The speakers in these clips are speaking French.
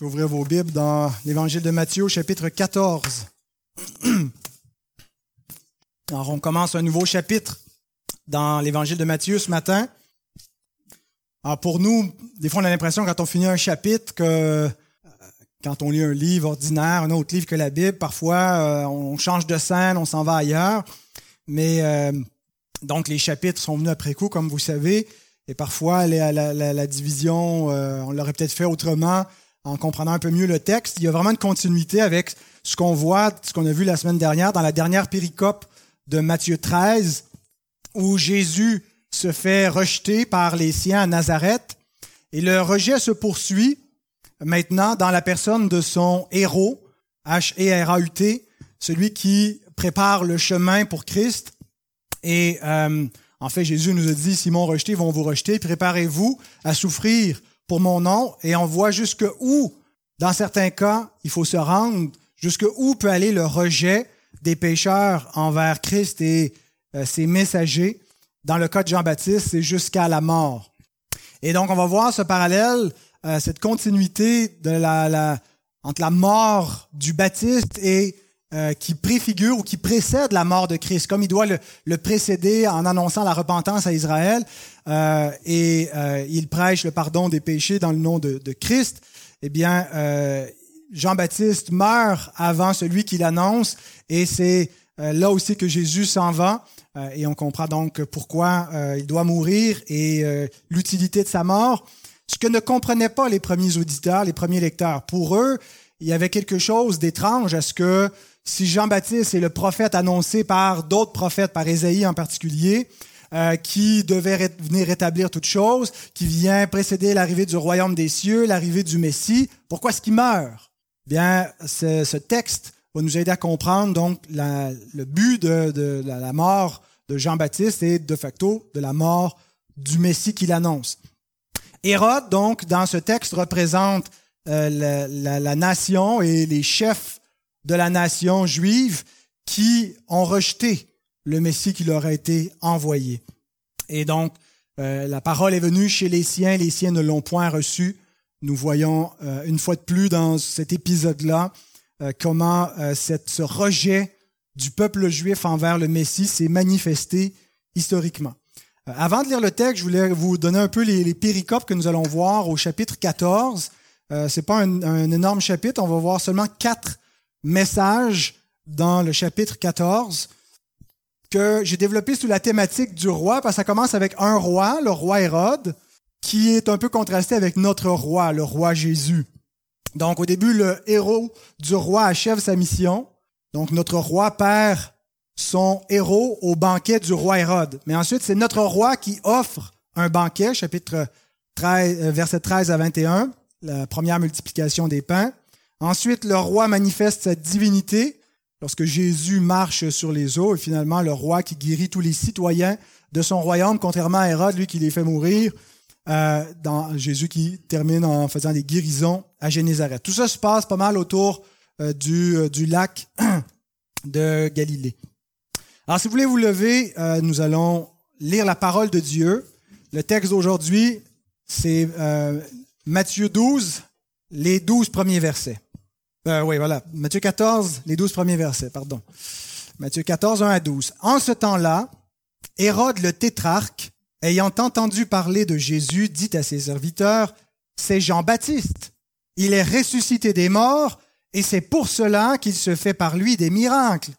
Vous pouvez ouvrir vos Bibles dans l'Évangile de Matthieu, chapitre 14. Alors, on commence un nouveau chapitre dans l'Évangile de Matthieu ce matin. Alors, pour nous, des fois, on a l'impression quand on finit un chapitre que euh, quand on lit un livre ordinaire, un autre livre que la Bible, parfois, euh, on change de scène, on s'en va ailleurs. Mais euh, donc, les chapitres sont venus après coup, comme vous savez. Et parfois, la, division, on l'aurait peut-être fait autrement en comprenant un peu mieux le texte. Il y a vraiment une continuité avec ce qu'on voit, ce qu'on a vu la semaine dernière dans la dernière péricope de Matthieu 13, où Jésus se fait rejeter par les siens à Nazareth. Et le rejet se poursuit maintenant dans la personne de son héros, H-E-R-A-U-T, celui qui prépare le chemin pour Christ. Et euh, en fait, Jésus nous a dit, si m'ont rejeté, vont vous rejeter. Préparez-vous à souffrir pour mon nom. Et on voit jusque où, dans certains cas, il faut se rendre, jusque où peut aller le rejet des pécheurs envers Christ et euh, ses messagers. Dans le cas de Jean-Baptiste, c'est jusqu'à la mort. Et donc, on va voir ce parallèle, euh, cette continuité entre la mort du Baptiste et euh, qui préfigure ou qui précède la mort de Christ, comme il doit le, précéder en annonçant la repentance à Israël, euh, et euh, il prêche le pardon des péchés dans le nom de, de Christ. Eh bien, Jean-Baptiste meurt avant celui qui l'annonce, et c'est là aussi que Jésus s'en va. et on comprend donc pourquoi il doit mourir et l'utilité de sa mort. Ce que ne comprenaient pas les premiers auditeurs, les premiers lecteurs. Pour eux, il y avait quelque chose d'étrange à ce que si Jean-Baptiste est le prophète annoncé par d'autres prophètes, par Ésaïe en particulier, euh, qui devait venir rétablir toutes choses, qui vient précéder l'arrivée du royaume des cieux, l'arrivée du Messie, pourquoi est-ce qu'il meurt? Bien, ce, texte va nous aider à comprendre donc la, le but de, de la, la, mort de Jean-Baptiste et de facto de la mort du Messie qu'il annonce. Hérode, donc, dans ce texte, représente euh, la, la, la, nation et les chefs de la nation juive qui ont rejeté le Messie qui leur a été envoyé. Et donc, euh, la parole est venue chez les siens, les siens ne l'ont point reçu. Nous voyons euh, une fois de plus dans cet épisode-là euh, comment cette, ce rejet du peuple juif envers le Messie s'est manifesté historiquement. avant de lire le texte, je voulais vous donner un peu les, les péricopes que nous allons voir au chapitre 14. C'est pas un, énorme chapitre, on va voir seulement quatre message dans le chapitre 14 que j'ai développé sous la thématique du roi, parce que ça commence avec un roi, le roi Hérode, qui est un peu contrasté avec notre roi, le roi Jésus. Donc au début, le héros du roi achève sa mission. Donc notre roi perd son héros au banquet du roi Hérode. Mais ensuite, c'est notre roi qui offre un banquet, chapitre 13, euh, verset 13 à 21, la première multiplication des pains. Ensuite, le roi manifeste sa divinité lorsque Jésus marche sur les eaux et finalement le roi qui guérit tous les citoyens de son royaume, contrairement à Hérode, lui qui les fait mourir, euh, dans Jésus qui termine en faisant des guérisons à Génézareth. Tout ça se passe pas mal autour euh, du, euh, du lac de Galilée. Alors si vous voulez vous lever, nous allons lire la parole de Dieu. Le texte d'aujourd'hui, c'est Matthieu 12, les douze premiers versets. Euh, oui, voilà. Matthieu 14, les douze premiers versets, pardon. Matthieu 14, 1 à 12. En ce temps-là, Hérode le tétrarque, ayant entendu parler de Jésus, dit à ses serviteurs, c'est Jean-Baptiste. Il est ressuscité des morts, et c'est pour cela qu'il se fait par lui des miracles.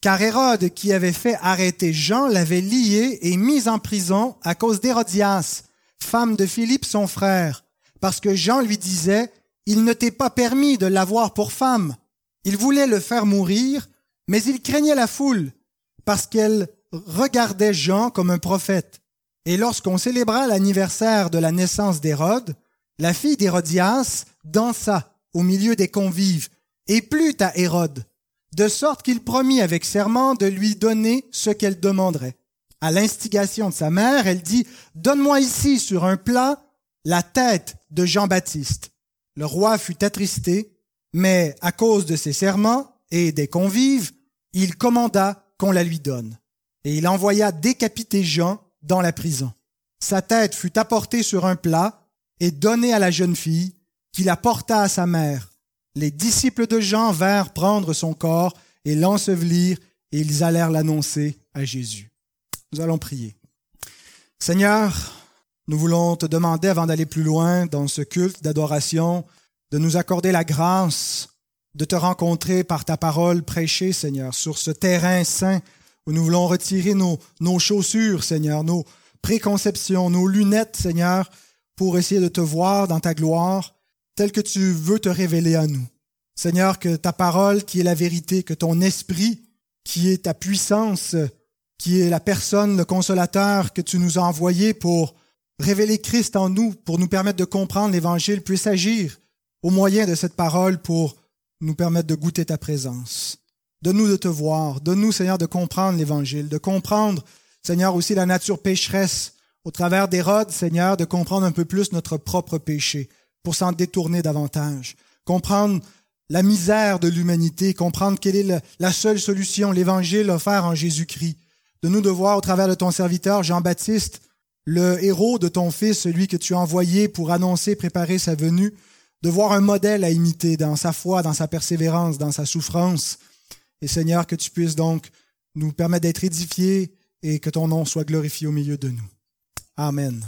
Car Hérode, qui avait fait arrêter Jean, l'avait lié et mis en prison à cause d'Hérodias, femme de Philippe son frère, parce que Jean lui disait, il ne t'est pas permis de l'avoir pour femme. Il voulait le faire mourir, mais il craignait la foule, parce qu'elle regardait Jean comme un prophète. Et lorsqu'on célébra l'anniversaire de la naissance d'Hérode, la fille d'Hérodias dansa au milieu des convives et plut à Hérode, de sorte qu'il promit avec serment de lui donner ce qu'elle demanderait. À l'instigation de sa mère, elle dit, Donne-moi ici sur un plat la tête de Jean-Baptiste. Le roi fut attristé, mais à cause de ses serments et des convives, il commanda qu'on la lui donne. Et il envoya décapiter Jean dans la prison. Sa tête fut apportée sur un plat et donnée à la jeune fille qui la porta à sa mère. Les disciples de Jean vinrent prendre son corps et l'ensevelir, et ils allèrent l'annoncer à Jésus. Nous allons prier. Seigneur, nous voulons te demander, avant d'aller plus loin dans ce culte d'adoration, de nous accorder la grâce de te rencontrer par ta parole prêchée, Seigneur, sur ce terrain saint où nous voulons retirer nos, chaussures, Seigneur, nos préconceptions, nos lunettes, Seigneur, pour essayer de te voir dans ta gloire, telle que tu veux te révéler à nous. Seigneur, que ta parole, qui est la vérité, que ton esprit, qui est ta puissance, qui est la personne, le consolateur que tu nous as envoyé pour révéler Christ en nous, pour nous permettre de comprendre l'Évangile, puisse agir au moyen de cette parole pour nous permettre de goûter ta présence. Donne-nous de te voir. Donne-nous, Seigneur, de comprendre l'Évangile, de comprendre, Seigneur, aussi la nature pécheresse au travers d'Hérode, Seigneur, de comprendre un peu plus notre propre péché pour s'en détourner davantage. Comprendre la misère de l'humanité, comprendre quelle est la seule solution, l'Évangile offert en Jésus-Christ. De nous de voir au travers de ton serviteur Jean-Baptiste, le héros de ton Fils, celui que tu as envoyé pour annoncer, préparer sa venue, de voir un modèle à imiter dans sa foi, dans sa persévérance, dans sa souffrance. Et Seigneur, que tu puisses donc nous permettre d'être édifiés et que ton nom soit glorifié au milieu de nous. Amen.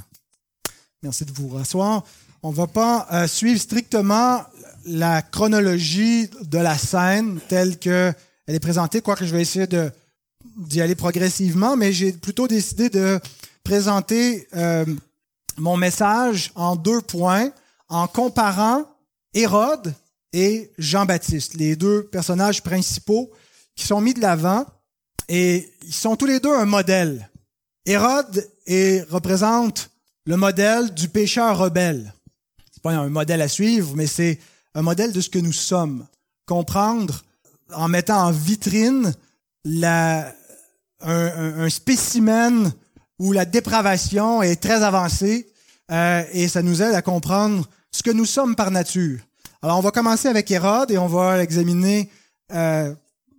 Merci de vous rasseoir. On ne va pas euh, suivre strictement la chronologie de la scène telle qu'elle est présentée, quoique je vais essayer d'y aller progressivement, mais j'ai plutôt décidé de présenter euh, mon message en deux points en comparant Hérode et Jean-Baptiste, les deux personnages principaux qui sont mis de l'avant et ils sont tous les deux un modèle. Hérode représente le modèle du pécheur rebelle. C'est pas un modèle à suivre, mais c'est un modèle de ce que nous sommes. Comprendre en mettant en vitrine la, un, un spécimen où la dépravation est très avancée euh, et ça nous aide à comprendre ce que nous sommes par nature. Alors on va commencer avec Hérode et on va examiner euh,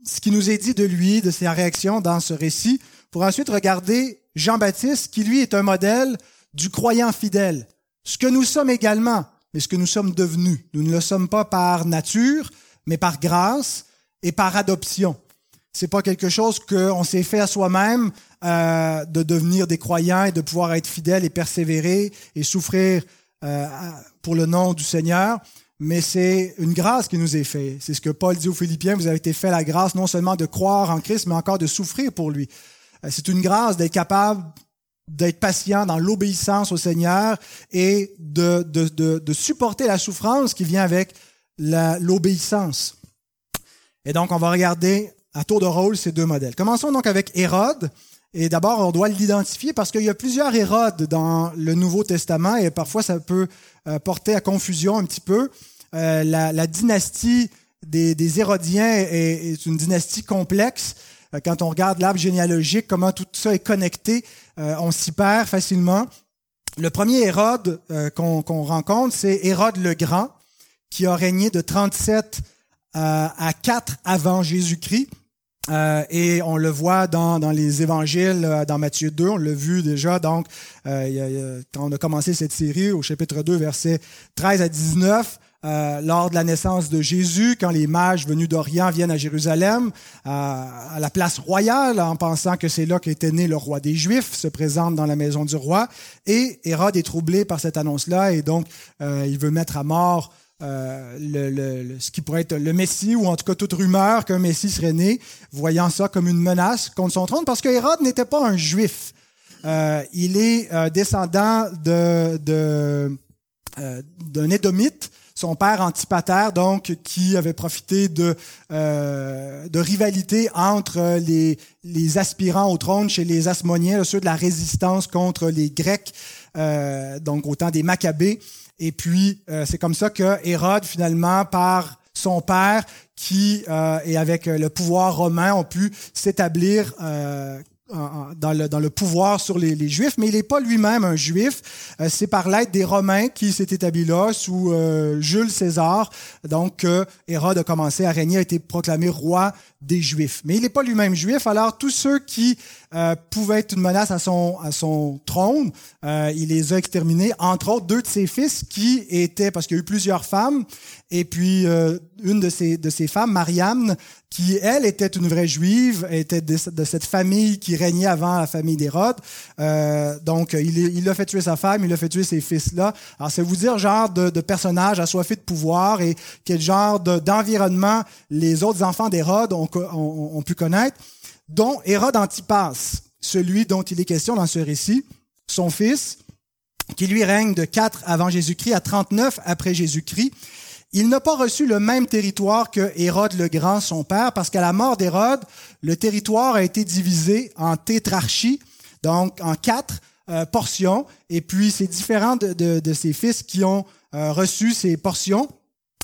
ce qui nous est dit de lui, de ses réactions dans ce récit, pour ensuite regarder Jean-Baptiste qui lui est un modèle du croyant fidèle. Ce que nous sommes également, mais ce que nous sommes devenus. Nous ne le sommes pas par nature, mais par grâce et par adoption. C'est pas quelque chose qu'on s'est fait à soi-même euh, de devenir des croyants et de pouvoir être fidèles et persévérer et souffrir euh, pour le nom du Seigneur, mais c'est une grâce qui nous est faite. C'est ce que Paul dit aux Philippiens, vous avez été fait la grâce non seulement de croire en Christ, mais encore de souffrir pour lui. Euh, c'est une grâce d'être capable d'être patient dans l'obéissance au Seigneur et de, de, de supporter la souffrance qui vient avec l'obéissance. Et donc, on va regarder à tour de rôle ces deux modèles. Commençons donc avec Hérode. Et d'abord, on doit l'identifier parce qu'il y a plusieurs Hérodes dans le Nouveau Testament et parfois ça peut euh, porter à confusion un petit peu. Euh, la, dynastie des, Hérodiens est, une dynastie complexe. Euh, quand on regarde l'arbre généalogique, comment tout ça est connecté, on s'y perd facilement. Le premier Hérode qu'on rencontre, c'est Hérode le Grand, qui a régné de 37 à 4 avant Jésus-Christ. Euh, et on le voit dans, dans les évangiles, euh, dans Matthieu 2, on l'a vu déjà, donc euh, quand on a commencé cette série au chapitre 2, versets 13 à 19, euh, lors de la naissance de Jésus, quand les mages venus d'Orient viennent à Jérusalem, à la place royale, en pensant que c'est là qu'était né le roi des Juifs, se présente dans la maison du roi, et Hérode est troublé par cette annonce-là, et donc il veut mettre à mort euh, ce qui pourrait être le Messie, ou en tout cas toute rumeur qu'un Messie serait né, voyant ça comme une menace contre son trône, parce que Hérode n'était pas un juif. Euh, il est euh, descendant de, d'un Édomite, son père Antipater, donc, qui avait profité de, de rivalité entre les, les aspirants au trône chez les Asmoniens, ceux de la résistance contre les Grecs, donc au temps des Maccabées. Et puis, euh, c'est comme ça que Hérode, finalement, par son père, qui, euh, et avec euh, le pouvoir romain, ont pu s'établir euh, dans le, dans le pouvoir sur les, les Juifs, mais il n'est pas lui-même un Juif. Euh, c'est par l'aide des Romains qui s'est établi là, sous euh, Jules César. Donc, Hérode a commencé à régner, a été proclamé roi des Juifs. Mais il n'est pas lui-même Juif, alors tous ceux qui euh, pouvait être une menace à son, à son trône. Euh, il les a exterminés, entre autres deux de ses fils qui étaient, parce qu'il y a eu plusieurs femmes, et puis euh, une de ses, de ses femmes, Marianne, qui, elle, était une vraie juive, était de, cette famille qui régnait avant la famille d'Hérode. Euh, donc, il, il a fait tuer sa femme, il a fait tuer ses fils-là. Alors, c'est vous dire genre de, de personnage assoiffé de pouvoir et quel genre d'environnement les autres enfants d'Hérode ont, ont, pu connaître dont Hérode Antipas, celui dont il est question dans ce récit, son fils, qui lui règne de 4 avant Jésus-Christ à 39 après Jésus-Christ. Il n'a pas reçu le même territoire que Hérode le Grand, son père, parce qu'à la mort d'Hérode, le territoire a été divisé en tétrarchies, donc en quatre euh, portions, et puis c'est différent de, de, ses fils qui ont euh, reçu ces portions.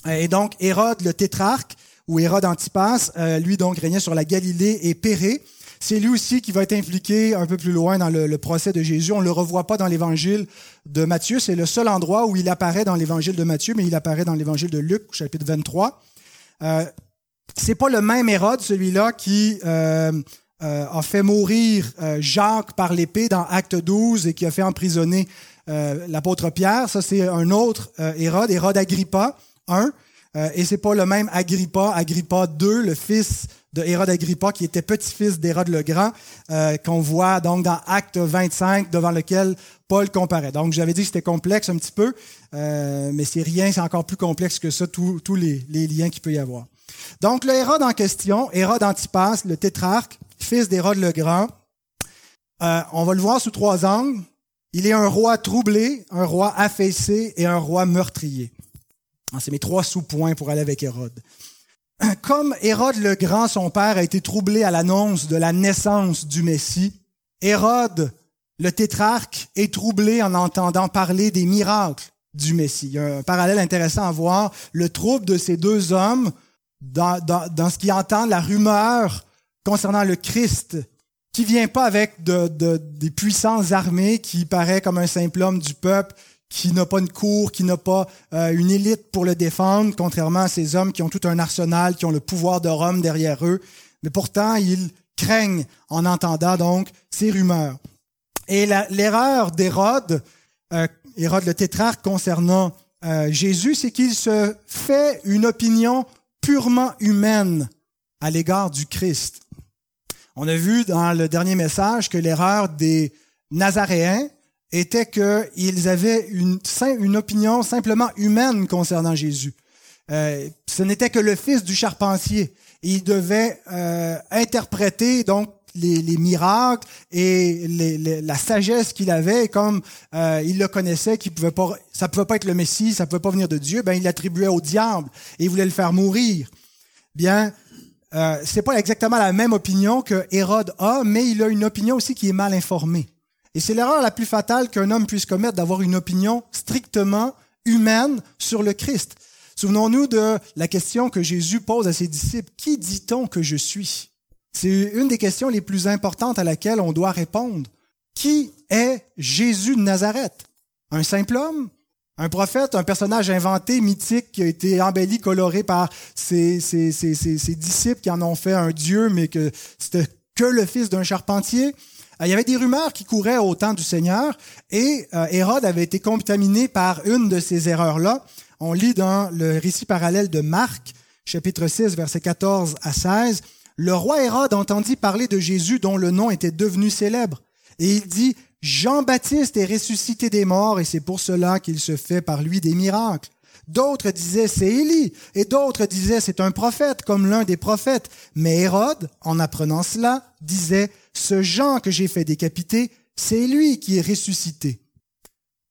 Et donc Hérode le tétrarque où Hérode Antipas, euh, lui donc régnait sur la Galilée et Pérée. C'est lui aussi qui va être impliqué un peu plus loin dans le, procès de Jésus. On ne le revoit pas dans l'évangile de Matthieu. C'est le seul endroit où il apparaît dans l'évangile de Matthieu, mais il apparaît dans l'évangile de Luc, chapitre 23. Euh, c'est pas le même Hérode, celui-là, qui euh, euh, a fait mourir Jacques par l'épée dans Acte 12 et qui a fait emprisonner l'apôtre Pierre. Ça, c'est un autre Hérode, Hérode Agrippa, un. Euh, et c'est pas le même Agrippa, Agrippa II, le fils de Hérode Agrippa, qui était petit-fils d'Hérode le Grand, euh, qu'on voit donc dans Acte 25, devant lequel Paul comparait. Donc j'avais dit que c'était complexe un petit peu, euh, mais c'est rien, c'est encore plus complexe que ça, tous les, les liens qu'il peut y avoir. Donc le Hérode en question, Hérode Antipas, le tétrarque, fils d'Hérode le Grand, on va le voir sous trois angles. Il est un roi troublé, un roi affaissé et un roi meurtrier. Ah, c'est mes trois sous-points pour aller avec Hérode. Comme Hérode le Grand, son père, a été troublé à l'annonce de la naissance du Messie, Hérode, le tétrarque, est troublé en entendant parler des miracles du Messie. Il y a un parallèle intéressant à voir, le trouble de ces deux hommes dans, ce qui entend la rumeur concernant le Christ, qui vient pas avec de, des puissances armées, qui paraît comme un simple homme du peuple, qui n'a pas une cour, qui n'a pas euh, une élite pour le défendre, contrairement à ces hommes qui ont tout un arsenal, qui ont le pouvoir de Rome derrière eux. Mais pourtant, ils craignent en entendant donc ces rumeurs. Et l'erreur d'Hérode, euh, Hérode le tétrarque concernant euh, Jésus, c'est qu'il se fait une opinion purement humaine à l'égard du Christ. On a vu dans le dernier message que l'erreur des Nazaréens, était qu'ils avaient une, opinion simplement humaine concernant Jésus. Euh, ce n'était que le fils du charpentier. Il devait euh, interpréter donc les, les, miracles et la sagesse qu'il avait, comme euh, il le connaissait, qu'il pouvait pas, ça pouvait pas être le Messie, ça pouvait pas venir de Dieu, ben il l'attribuait au diable et il voulait le faire mourir. Bien, euh, c'est pas exactement la même opinion que Hérode a, mais il a une opinion aussi qui est mal informée. Et c'est l'erreur la plus fatale qu'un homme puisse commettre d'avoir une opinion strictement humaine sur le Christ. Souvenons-nous de la question que Jésus pose à ses disciples. Qui dit-on que je suis? C'est une des questions les plus importantes à laquelle on doit répondre. Qui est Jésus de Nazareth? Un simple homme? Un prophète, un personnage inventé, mythique, qui a été embelli, coloré par ses, ses, disciples qui en ont fait un Dieu, mais que c'était que le fils d'un charpentier? Euh, il y avait des rumeurs qui couraient au temps du Seigneur et euh, Hérode avait été contaminé par une de ces erreurs-là. On lit dans le récit parallèle de Marc, chapitre 6, versets 14 à 16. Le roi Hérode entendit parler de Jésus dont le nom était devenu célèbre. Et il dit, Jean-Baptiste est ressuscité des morts et c'est pour cela qu'il se fait par lui des miracles. D'autres disaient c'est Élie, et d'autres disaient c'est un prophète comme l'un des prophètes. Mais Hérode, en apprenant cela, disait ce Jean que j'ai fait décapiter, c'est lui qui est ressuscité.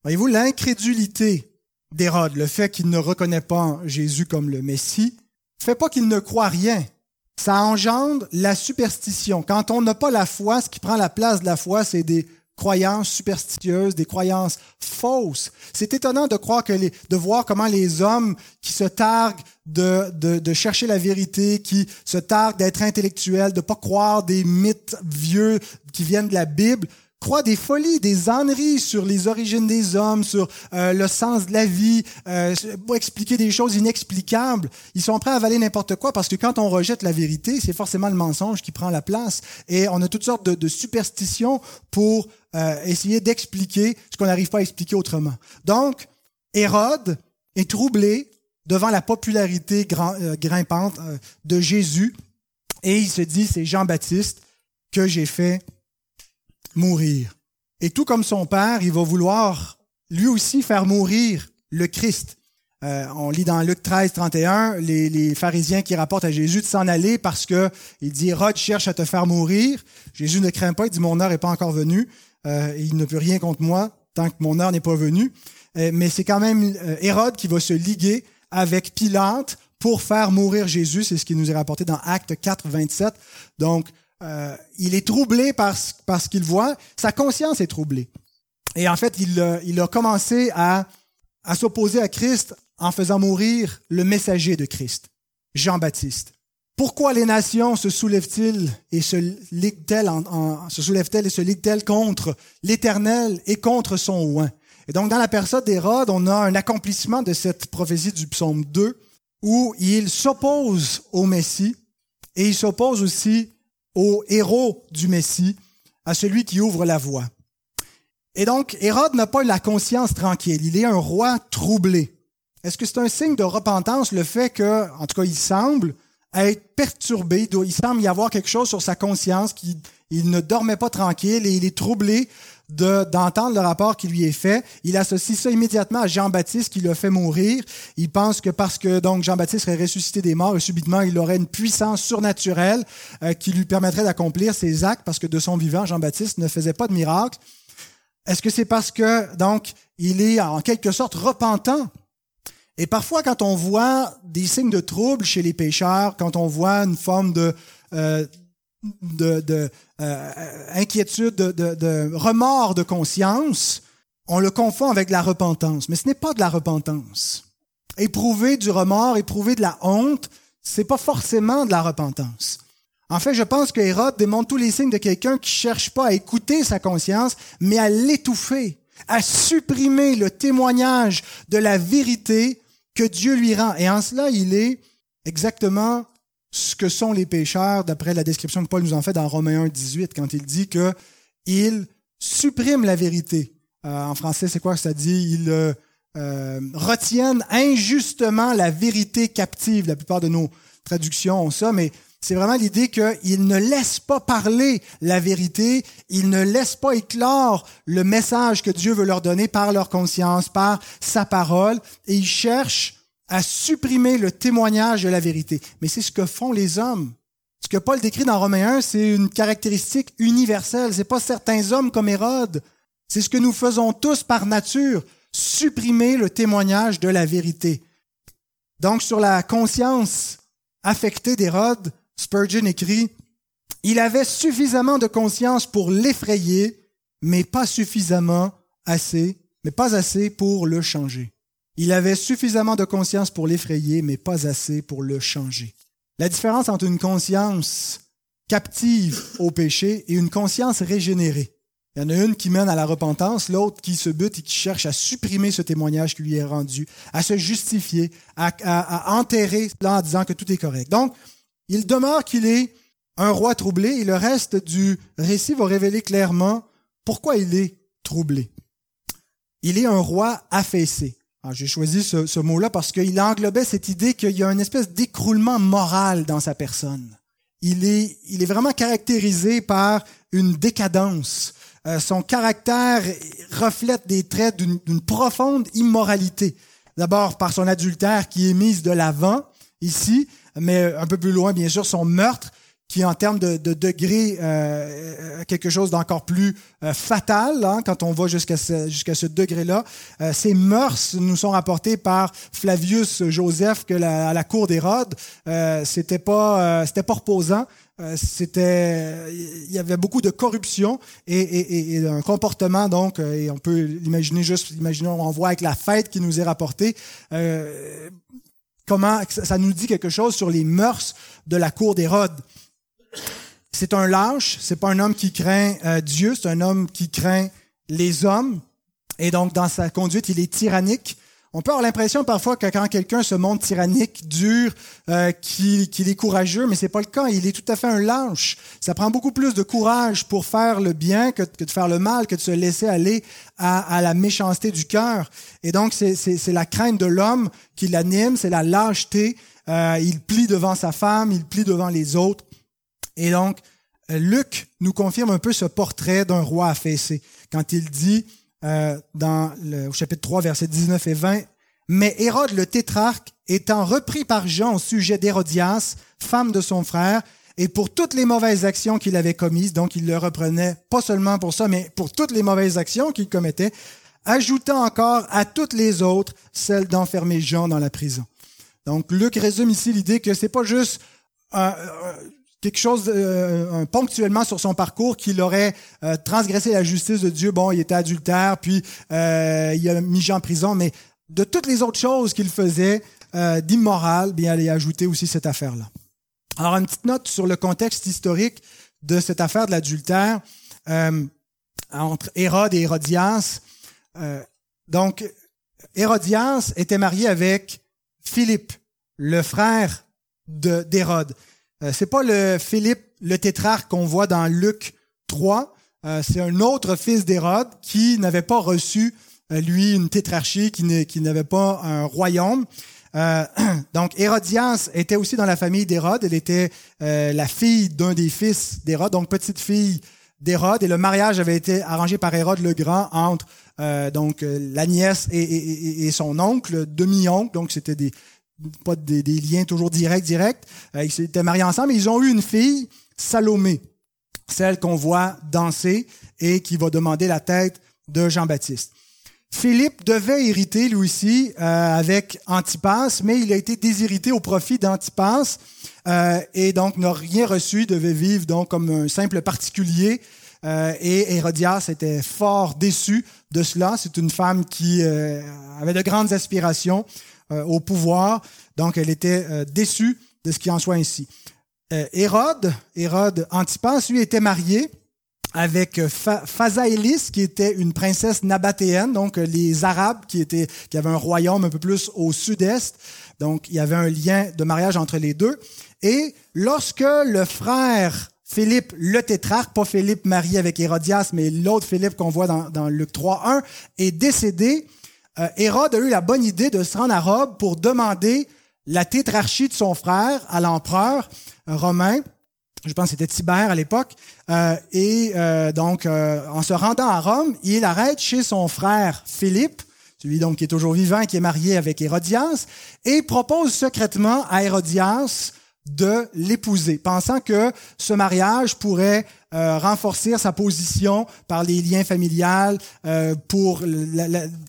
Voyez-vous, l'incrédulité d'Hérode, le fait qu'il ne reconnaît pas Jésus comme le Messie, fait pas qu'il ne croit rien. Ça engendre la superstition. Quand on n'a pas la foi, ce qui prend la place de la foi, c'est des croyances superstitieuses, des croyances fausses. C'est étonnant de croire que les, de voir comment les hommes qui se targuent de, de, de chercher la vérité, qui se targuent d'être intellectuels, de pas croire des mythes vieux qui viennent de la Bible, croient des folies, des âneries sur les origines des hommes, sur euh, le sens de la vie, euh, pour expliquer des choses inexplicables. Ils sont prêts à avaler n'importe quoi parce que quand on rejette la vérité, c'est forcément le mensonge qui prend la place. Et on a toutes sortes de, superstitions pour euh, essayer d'expliquer ce qu'on n'arrive pas à expliquer autrement. Donc, Hérode est troublé devant la popularité grimpante de Jésus et il se dit, c'est Jean-Baptiste que j'ai fait mourir. Et tout comme son père, il va vouloir lui aussi faire mourir le Christ. Euh, on lit dans Luc 13, 31, les, les pharisiens qui rapportent à Jésus de s'en aller parce que il dit Hérode cherche à te faire mourir. Jésus ne craint pas, il dit mon heure n'est pas encore venue. Euh, il ne peut rien contre moi tant que mon heure n'est pas venue. Euh, mais c'est quand même Hérode qui va se liguer avec Pilate pour faire mourir Jésus. C'est ce qui nous est rapporté dans Acte 4, 27. Donc, euh, il est troublé par, ce qu'il voit. Sa conscience est troublée. Et en fait, il, euh, a commencé à, à s'opposer à Christ en faisant mourir le messager de Christ, Jean-Baptiste. Pourquoi les nations se soulèvent-ils et se liguent-elles en, se soulèvent-elles et se liguent-elles contre l'Éternel et contre son oint? Et donc, dans la personne d'Hérode, on a un accomplissement de cette prophétie du psaume 2 où il s'oppose au Messie et il s'oppose aussi au héros du Messie, à celui qui ouvre la voie. Et donc, Hérode n'a pas la conscience tranquille. Il est un roi troublé. Est-ce que c'est un signe de repentance le fait que, en tout cas, il semble être perturbé, il semble y avoir quelque chose sur sa conscience, qu'il ne dormait pas tranquille et il est troublé d'entendre le rapport qui lui est fait. Il associe ça immédiatement à Jean-Baptiste qui l'a fait mourir. Il pense que parce que donc Jean-Baptiste serait ressuscité des morts et subitement il aurait une puissance surnaturelle euh, qui lui permettrait d'accomplir ses actes parce que de son vivant Jean-Baptiste ne faisait pas de miracle. Est-ce que c'est parce que donc il est en quelque sorte repentant? Et parfois, quand on voit des signes de trouble chez les pécheurs, quand on voit une forme de, euh, de, de euh, inquiétude, de, de, de, remords de conscience, on le confond avec la repentance. Mais ce n'est pas de la repentance. Éprouver du remords, éprouver de la honte, c'est pas forcément de la repentance. En fait, je pense que Hérode démontre tous les signes de quelqu'un qui cherche pas à écouter sa conscience, mais à l'étouffer, à supprimer le témoignage de la vérité que Dieu lui rend. Et en cela, il est exactement ce que sont les pécheurs, d'après la description que Paul nous en fait dans Romains 1, 18, quand il dit que il supprime la vérité. Euh, en français, c'est quoi ça dit? Ils euh, euh, retiennent injustement la vérité captive. La plupart de nos traductions ont ça, mais c'est vraiment l'idée qu'ils ne laissent pas parler la vérité, ils ne laissent pas éclore le message que Dieu veut leur donner par leur conscience, par sa parole, et ils cherchent à supprimer le témoignage de la vérité. Mais c'est ce que font les hommes. Ce que Paul décrit dans Romains 1, c'est une caractéristique universelle. C'est pas certains hommes comme Hérode. C'est ce que nous faisons tous par nature, supprimer le témoignage de la vérité. Donc, sur la conscience affectée d'Hérode, Spurgeon écrit, Il avait suffisamment de conscience pour l'effrayer, mais pas suffisamment assez, mais pas assez pour le changer. Il avait suffisamment de conscience pour l'effrayer, mais pas assez pour le changer. La différence entre une conscience captive au péché et une conscience régénérée. Il y en a une qui mène à la repentance, l'autre qui se bute et qui cherche à supprimer ce témoignage qui lui est rendu, à se justifier, à, enterrer cela en disant que tout est correct. Donc, il demeure qu'il est un roi troublé et le reste du récit va révéler clairement pourquoi il est troublé. Il est un roi affaissé. J'ai choisi ce, mot-là parce qu'il englobait cette idée qu'il y a une espèce d'écroulement moral dans sa personne. Il est, il est vraiment caractérisé par une décadence. Euh, son caractère reflète des traits d'une profonde immoralité. D'abord par son adultère qui est mise de l'avant ici, mais un peu plus loin, bien sûr, son meurtre qui en termes de, de degré euh, euh, quelque chose d'encore plus euh, fatal hein, quand on va jusqu'à ce, jusqu'à ce degré-là. ces mœurs nous sont rapportées par Flavius Joseph que la, à la cour d'Hérode, c'était pas c'était pas reposant. c'était il y avait beaucoup de corruption et, et, et, un comportement donc et on peut l'imaginer juste imaginons on voit avec la fête qui nous est rapportée comment ça nous dit quelque chose sur les mœurs de la cour d'Hérode c'est un lâche, c'est pas un homme qui craint euh, Dieu, c'est un homme qui craint les hommes. Et donc, dans sa conduite, il est tyrannique. On peut avoir l'impression parfois que quand quelqu'un se montre tyrannique, dur, euh, qu'il est courageux, mais c'est pas le cas. Il est tout à fait un lâche. Ça prend beaucoup plus de courage pour faire le bien que, de faire le mal, que de se laisser aller à, la méchanceté du cœur. Et donc, c'est la crainte de l'homme qui l'anime, c'est la lâcheté. Euh, il plie devant sa femme, il plie devant les autres. Et donc, Luc nous confirme un peu ce portrait d'un roi affaissé quand il dit euh, dans le chapitre 3, versets 19 et 20. Mais Hérode le tétrarque, étant repris par Jean au sujet d'Hérodias, femme de son frère, et pour toutes les mauvaises actions qu'il avait commises, donc il le reprenait pas seulement pour ça, mais pour toutes les mauvaises actions qu'il commettait, ajoutant encore à toutes les autres celle d'enfermer Jean dans la prison. Donc Luc résume ici l'idée que c'est pas juste quelque chose euh, ponctuellement sur son parcours qu'il aurait euh, transgressé la justice de Dieu. Bon, il était adultère, puis euh, il a mis Jean en prison, mais de toutes les autres choses qu'il faisait d'immoral, bien, il a ajouté aussi cette affaire-là. Alors, une petite note sur le contexte historique de cette affaire de l'adultère entre Hérode et Hérodias. donc, Hérodias était marié avec Philippe, le frère d'Hérode. Euh, c'est pas le Philippe le tétrarque qu'on voit dans Luc 3. Euh, c'est un autre fils d'Hérode qui n'avait pas reçu, euh, lui, une tétrarchie, qui n'avait pas un royaume. donc, Hérodias était aussi dans la famille d'Hérode. Elle était la fille d'un des fils d'Hérode, donc petite fille d'Hérode. Et le mariage avait été arrangé par Hérode le Grand entre donc la nièce et, et son oncle, demi-oncle. Donc, c'était des, pas des, liens toujours directs, directs. Euh, ils s'étaient mariés ensemble et ils ont eu une fille, Salomé, celle qu'on voit danser et qui va demander la tête de Jean-Baptiste. Philippe devait hériter lui aussi euh, avec Antipas, mais il a été déshérité au profit d'Antipas euh, et donc n'a rien reçu, devait vivre donc comme un simple particulier. et Hérodias était fort déçu de cela. C'est une femme qui avait de grandes aspirations. Euh, au pouvoir. Donc, elle était euh, déçue de ce qui en soit ainsi. Euh, Hérode, Hérode Antipas, lui, était marié avec Phasaélis, qui était une princesse nabatéenne, donc les Arabes qui, avaient un royaume un peu plus au sud-est. Donc, il y avait un lien de mariage entre les deux. Et lorsque le frère Philippe le tétrarque, pas Philippe marié avec Hérodias, mais l'autre Philippe qu'on voit dans Luc 3.1, est décédé, euh, Hérode a eu la bonne idée de se rendre à Rome pour demander la tétrarchie de son frère à l'empereur romain. Je pense que c'était Tibère à l'époque. Euh, et euh, donc, en se rendant à Rome, il arrête chez son frère Philippe, celui donc qui est toujours vivant, qui est marié avec Hérodias, et propose secrètement à Hérodias de l'épouser, pensant que ce mariage pourrait euh, renforcer sa position par les liens familiales euh, pour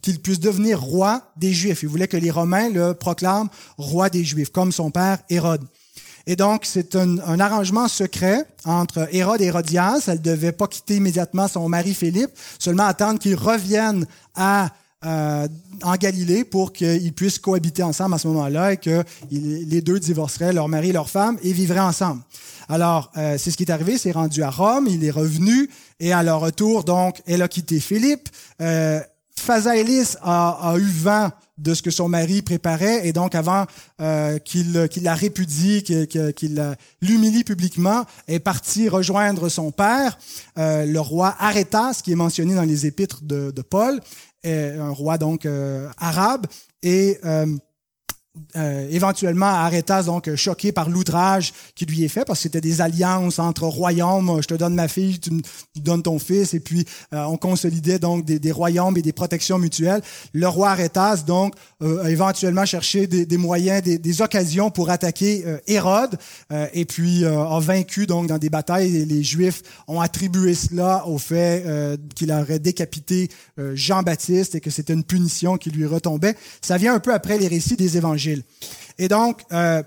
qu'il puisse devenir roi des Juifs. Il voulait que les Romains le proclament roi des Juifs, comme son père Hérode. Et donc, c'est un, un, arrangement secret entre Hérode et Hérodias. Elle ne devait pas quitter immédiatement son mari Philippe, seulement attendre qu'il revienne à euh, en Galilée pour qu'ils puissent cohabiter ensemble à ce moment-là et que les deux divorceraient, leur mari et leur femme, et vivraient ensemble. Alors, euh, c'est ce qui est arrivé, c'est rendu à Rome, il est revenu, et à leur retour, donc, elle a quitté Philippe. Euh, Phasaélis a, eu vent de ce que son mari préparait, et donc avant euh, qu'il la répudie, qu'il l'humilie publiquement, est parti rejoindre son père, euh, le roi Arétas, qui est mentionné dans les épîtres de Paul, un roi donc euh, arabe, et euh, euh, éventuellement Arétas donc choqué par l'outrage qui lui est fait parce que c'était des alliances entre royaumes. Je te donne ma fille tu me donnes ton fils. Et puis euh, on consolidait donc des, royaumes et des protections mutuelles. Le roi Arétas donc euh, a éventuellement cherché des, moyens des, occasions pour attaquer Hérode et puis a vaincu donc dans des batailles. Et les juifs ont attribué cela au fait qu'il aurait décapité Jean-Baptiste et que c'était une punition qui lui retombait. Ça vient un peu après les récits des évangiles et donc, euh,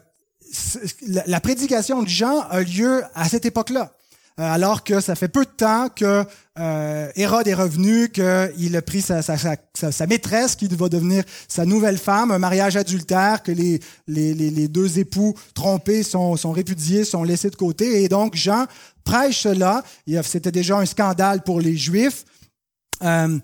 la prédication de Jean a lieu à cette époque-là, euh, alors que ça fait peu de temps que euh, Hérode est revenu, qu'il a pris sa, maîtresse qui va devenir sa nouvelle femme, un mariage adultère, que les, deux époux trompés sont, sont répudiés, sont laissés de côté. Et donc Jean prêche cela. C'était déjà un scandale pour les Juifs. Euh,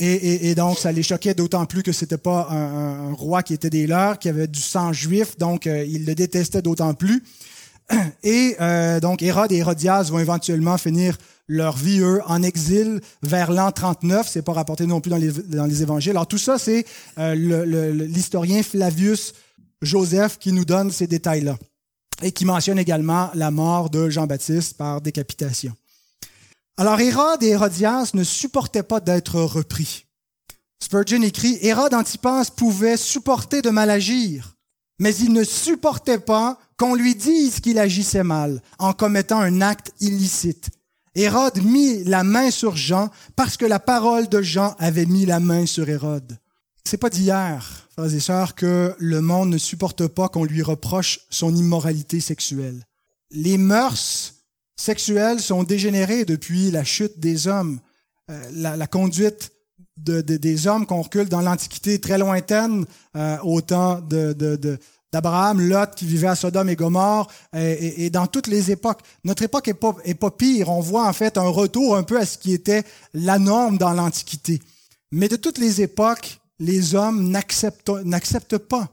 et, donc, ça les choquait d'autant plus que c'était pas un, un, roi qui était des leurs, qui avait du sang juif, donc euh, ils le détestaient d'autant plus. Et euh, donc, Hérode et Hérodias vont éventuellement finir leur vie, eux, en exil vers l'an 39. C'est pas rapporté non plus dans les, dans les évangiles. Alors, tout ça, c'est euh, l'historien Flavius Joseph qui nous donne ces détails-là et qui mentionne également la mort de Jean-Baptiste par décapitation. Alors Hérode et Hérodias ne supportaient pas d'être repris. Spurgeon écrit, Hérode Antipas pouvait supporter de mal agir, mais il ne supportait pas qu'on lui dise qu'il agissait mal en commettant un acte illicite. Hérode mit la main sur Jean parce que la parole de Jean avait mis la main sur Hérode. C'est pas d'hier, frères et sœurs, que le monde ne supporte pas qu'on lui reproche son immoralité sexuelle. Les mœurs sexuelles sont dégénérées depuis la chute des hommes. Euh, la, conduite des hommes qu'on recule dans l'Antiquité très lointaine, euh, au temps d'Abraham, Lot qui vivait à Sodome et Gomorre, et, dans toutes les époques. Notre époque est pas, est pas pire. On voit en fait un retour un peu à ce qui était la norme dans l'Antiquité. Mais de toutes les époques, les hommes n'acceptent pas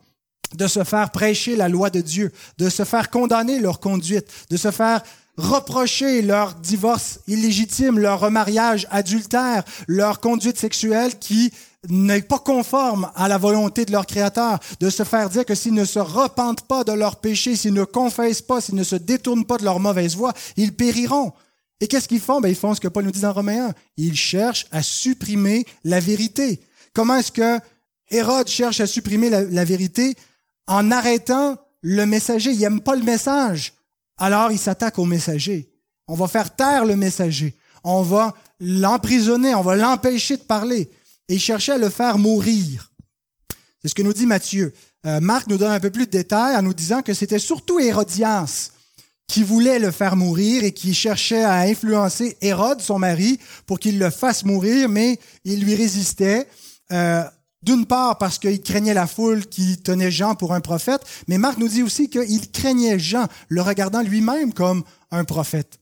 de se faire prêcher la loi de Dieu, de se faire condamner leur conduite, de se faire reprocher leur divorce illégitime, leur remariage adultère, leur conduite sexuelle qui n'est pas conforme à la volonté de leur Créateur, de se faire dire que s'ils ne se repentent pas de leurs péchés, s'ils ne confessent pas, s'ils ne se détournent pas de leur mauvaise voie, ils périront. Et qu'est-ce qu'ils font? Ben, ils font ce que Paul nous dit dans Romains 1. Ils cherchent à supprimer la vérité. Comment est-ce que Hérode cherche à supprimer la, la vérité? En arrêtant le messager. Il n'aime pas le message. Alors il s'attaque au messager. On va faire taire le messager. On va l'emprisonner, on va l'empêcher de parler. Et il cherchait à le faire mourir. C'est ce que nous dit Matthieu. Euh, Marc nous donne un peu plus de détails en nous disant que c'était surtout Hérodias qui voulait le faire mourir et qui cherchait à influencer Hérode, son mari, pour qu'il le fasse mourir, mais il lui résistait. Euh, d'une part parce qu'il craignait la foule qui tenait Jean pour un prophète, mais Marc nous dit aussi qu'il craignait Jean, le regardant lui-même comme un prophète.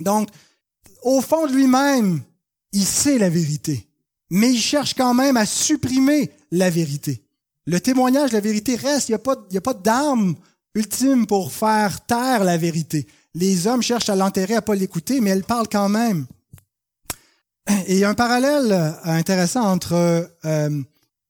Donc, au fond de lui-même, il sait la vérité, mais il cherche quand même à supprimer la vérité. Le témoignage de la vérité reste, il n'y a pas, a pas d'arme ultime pour faire taire la vérité. Les hommes cherchent à l'enterrer, à pas l'écouter, mais elle parle quand même. Et il y a un parallèle intéressant entre euh,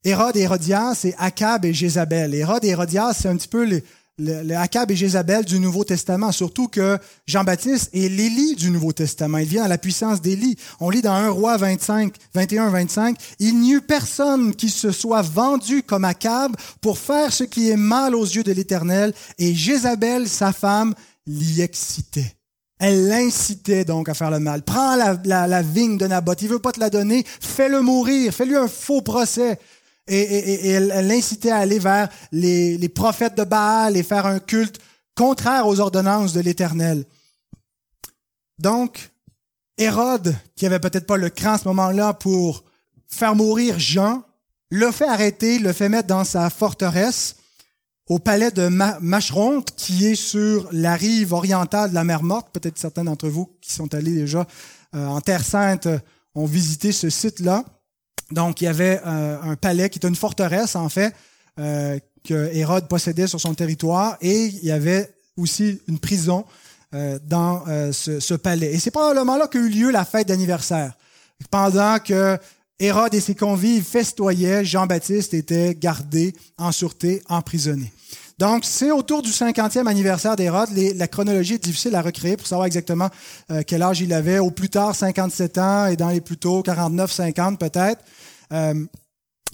Hérode et Hérodias, c'est Akab et Jézabel. Hérode et Hérodias, c'est un petit peu le, et Jézabel du Nouveau Testament, surtout que Jean-Baptiste est l'Élie du Nouveau Testament. Il vient à la puissance d'Élie. On lit dans 1 roi 25, 21, 25, Il n'y eut personne qui se soit vendu comme Akab pour faire ce qui est mal aux yeux de l'Éternel, et Jézabel, sa femme, l'y excitait. Elle l'incitait donc à faire le mal. Prends la, vigne de Naboth. Il veut pas te la donner. Fais-le mourir. Fais-lui un faux procès et, elle l'incitait à aller vers les, prophètes de Baal et faire un culte contraire aux ordonnances de l'Éternel. Donc, Hérode, qui avait peut-être pas le cran à ce moment-là pour faire mourir Jean, le fait arrêter, le fait mettre dans sa forteresse au palais de Macheronte, qui est sur la rive orientale de la mer Morte. Peut-être certains d'entre vous qui sont allés déjà euh, en Terre Sainte ont visité ce site-là. Donc, il y avait euh, un palais qui était une forteresse, en fait, euh, que Hérode possédait sur son territoire, et il y avait aussi une prison euh, dans ce, ce, palais. Et c'est probablement là qu'a eu lieu la fête d'anniversaire. Pendant que Hérode et ses convives festoyaient, Jean-Baptiste était gardé en sûreté, emprisonné. Donc, c'est autour du 50e anniversaire d'Hérode. La chronologie est difficile à recréer pour savoir exactement quel âge il avait. Au plus tard, 57 ans, et dans les plus tôt, 49, 50 peut-être. Euh,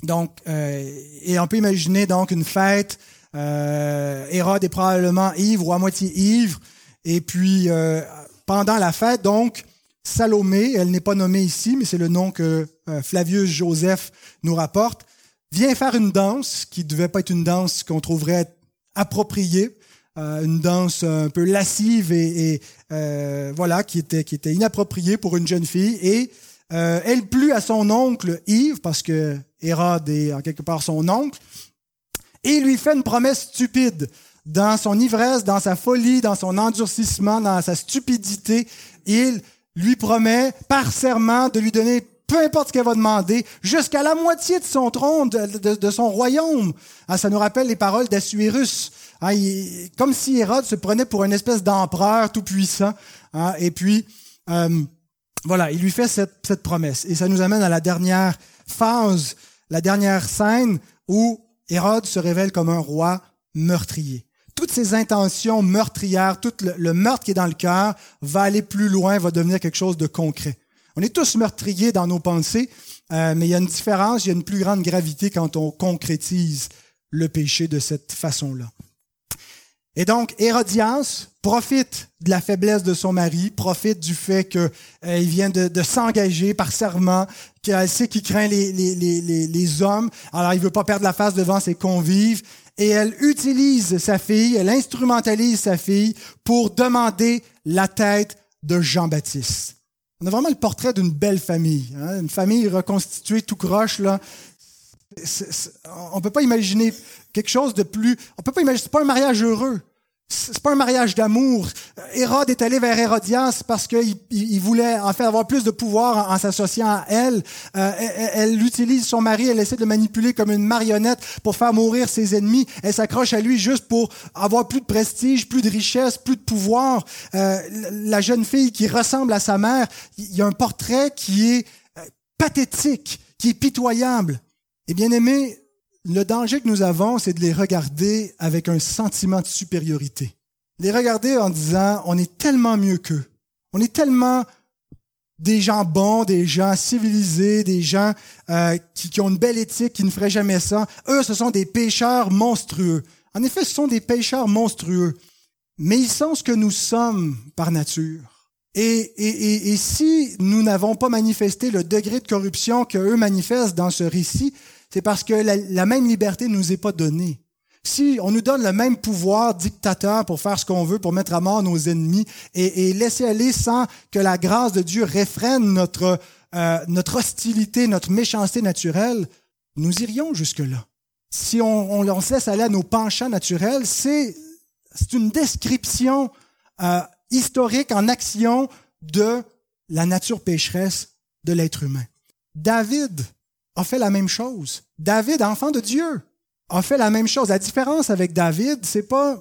donc, euh, et on peut imaginer donc une fête. Euh, Hérode est probablement ivre ou à moitié ivre. Et puis, euh, pendant la fête, donc, Salomé, elle n'est pas nommée ici, mais c'est le nom que Flavius Joseph nous rapporte, vient faire une danse qui ne devait pas être une danse qu'on trouverait appropriée euh, une danse un peu lascive et, euh, voilà qui était qui était inappropriée pour une jeune fille. Et euh, elle plut à son oncle Yves parce que Hérode est en quelque part son oncle et lui fait une promesse stupide. Dans son ivresse, dans sa folie, dans son endurcissement, dans sa stupidité, il lui promet par serment de lui donner peu importe ce qu'elle va demander, jusqu'à la moitié de son trône, de, son royaume. Ah, ça nous rappelle les paroles d'Assuérus. Ah, comme si Hérode se prenait pour une espèce d'empereur tout puissant. Ah, et puis, euh, voilà, il lui fait cette, promesse. Et ça nous amène à la dernière phase, la dernière scène où Hérode se révèle comme un roi meurtrier toutes ces intentions meurtrières, tout le, meurtre qui est dans le cœur va aller plus loin, va devenir quelque chose de concret. On est tous meurtriers dans nos pensées, euh, mais il y a une différence, il y a une plus grande gravité quand on concrétise le péché de cette façon-là. Et donc, Hérodias profite de la faiblesse de son mari, profite du fait qu'il euh, vient de, s'engager par serment, qu'elle sait qu'il craint les, les, hommes, alors il veut pas perdre la face devant ses convives, et elle utilise sa fille, elle instrumentalise sa fille pour demander la tête de Jean-Baptiste. On a vraiment le portrait d'une belle famille, hein, une famille reconstituée tout croche là. on peut pas imaginer quelque chose de plus. On peut pas imaginer. C'est pas un mariage heureux. C'est pas un mariage d'amour. Hérode est allé vers Hérodias parce qu'il il voulait en fait avoir plus de pouvoir en, s'associant à elle. Euh, elle, utilise son mari, elle essaie de le manipuler comme une marionnette pour faire mourir ses ennemis. Elle s'accroche à lui juste pour avoir plus de prestige, plus de richesse, plus de pouvoir. Euh, la jeune fille qui ressemble à sa mère, il y a un portrait qui est euh, pathétique, qui est pitoyable. Et bien aimé, le danger que nous avons, c'est de les regarder avec un sentiment de supériorité. Les regarder en disant, on est tellement mieux qu'eux. On est tellement des gens bons, des gens civilisés, des gens euh, qui, ont une belle éthique, qui ne feraient jamais ça. Eux, ce sont des pécheurs monstrueux. En effet, ce sont des pécheurs monstrueux. Mais ils sont ce que nous sommes par nature. Et, et, si nous n'avons pas manifesté le degré de corruption qu'eux manifestent dans ce récit, c'est parce que la, même liberté ne nous est pas donnée. Si on nous donne le même pouvoir dictateur pour faire ce qu'on veut, pour mettre à mort nos ennemis et, laisser aller sans que la grâce de Dieu réfrène notre, euh, hostilité, notre méchanceté naturelle, nous irions jusque-là. Si on, on, se laisse aller à nos penchants naturels, c'est une description euh, historique en action de la nature pécheresse de l'être humain. David a fait la même chose. David, enfant de Dieu, a fait la même chose. La différence avec David, c'est pas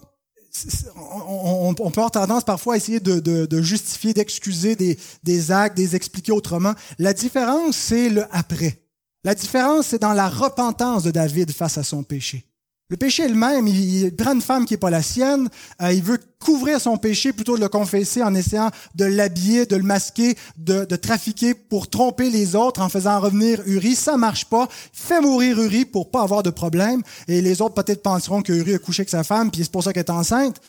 on, peut avoir tendance parfois à essayer de, justifier, d'excuser des, des, actes, des expliquer autrement. La différence, c'est le après. La différence, c'est dans la repentance de David face à son péché. Le péché est le même. Il prend une femme qui n'est pas la sienne. Euh, il veut couvrir son péché plutôt de le confesser en essayant de l'habiller, de le masquer, de, trafiquer pour tromper les autres en faisant revenir Uri. Ça marche pas. Fait mourir Uri pour pas avoir de problème. Et les autres peut-être penseront que Uri a couché avec sa femme, puis c'est pour ça qu'elle est enceinte.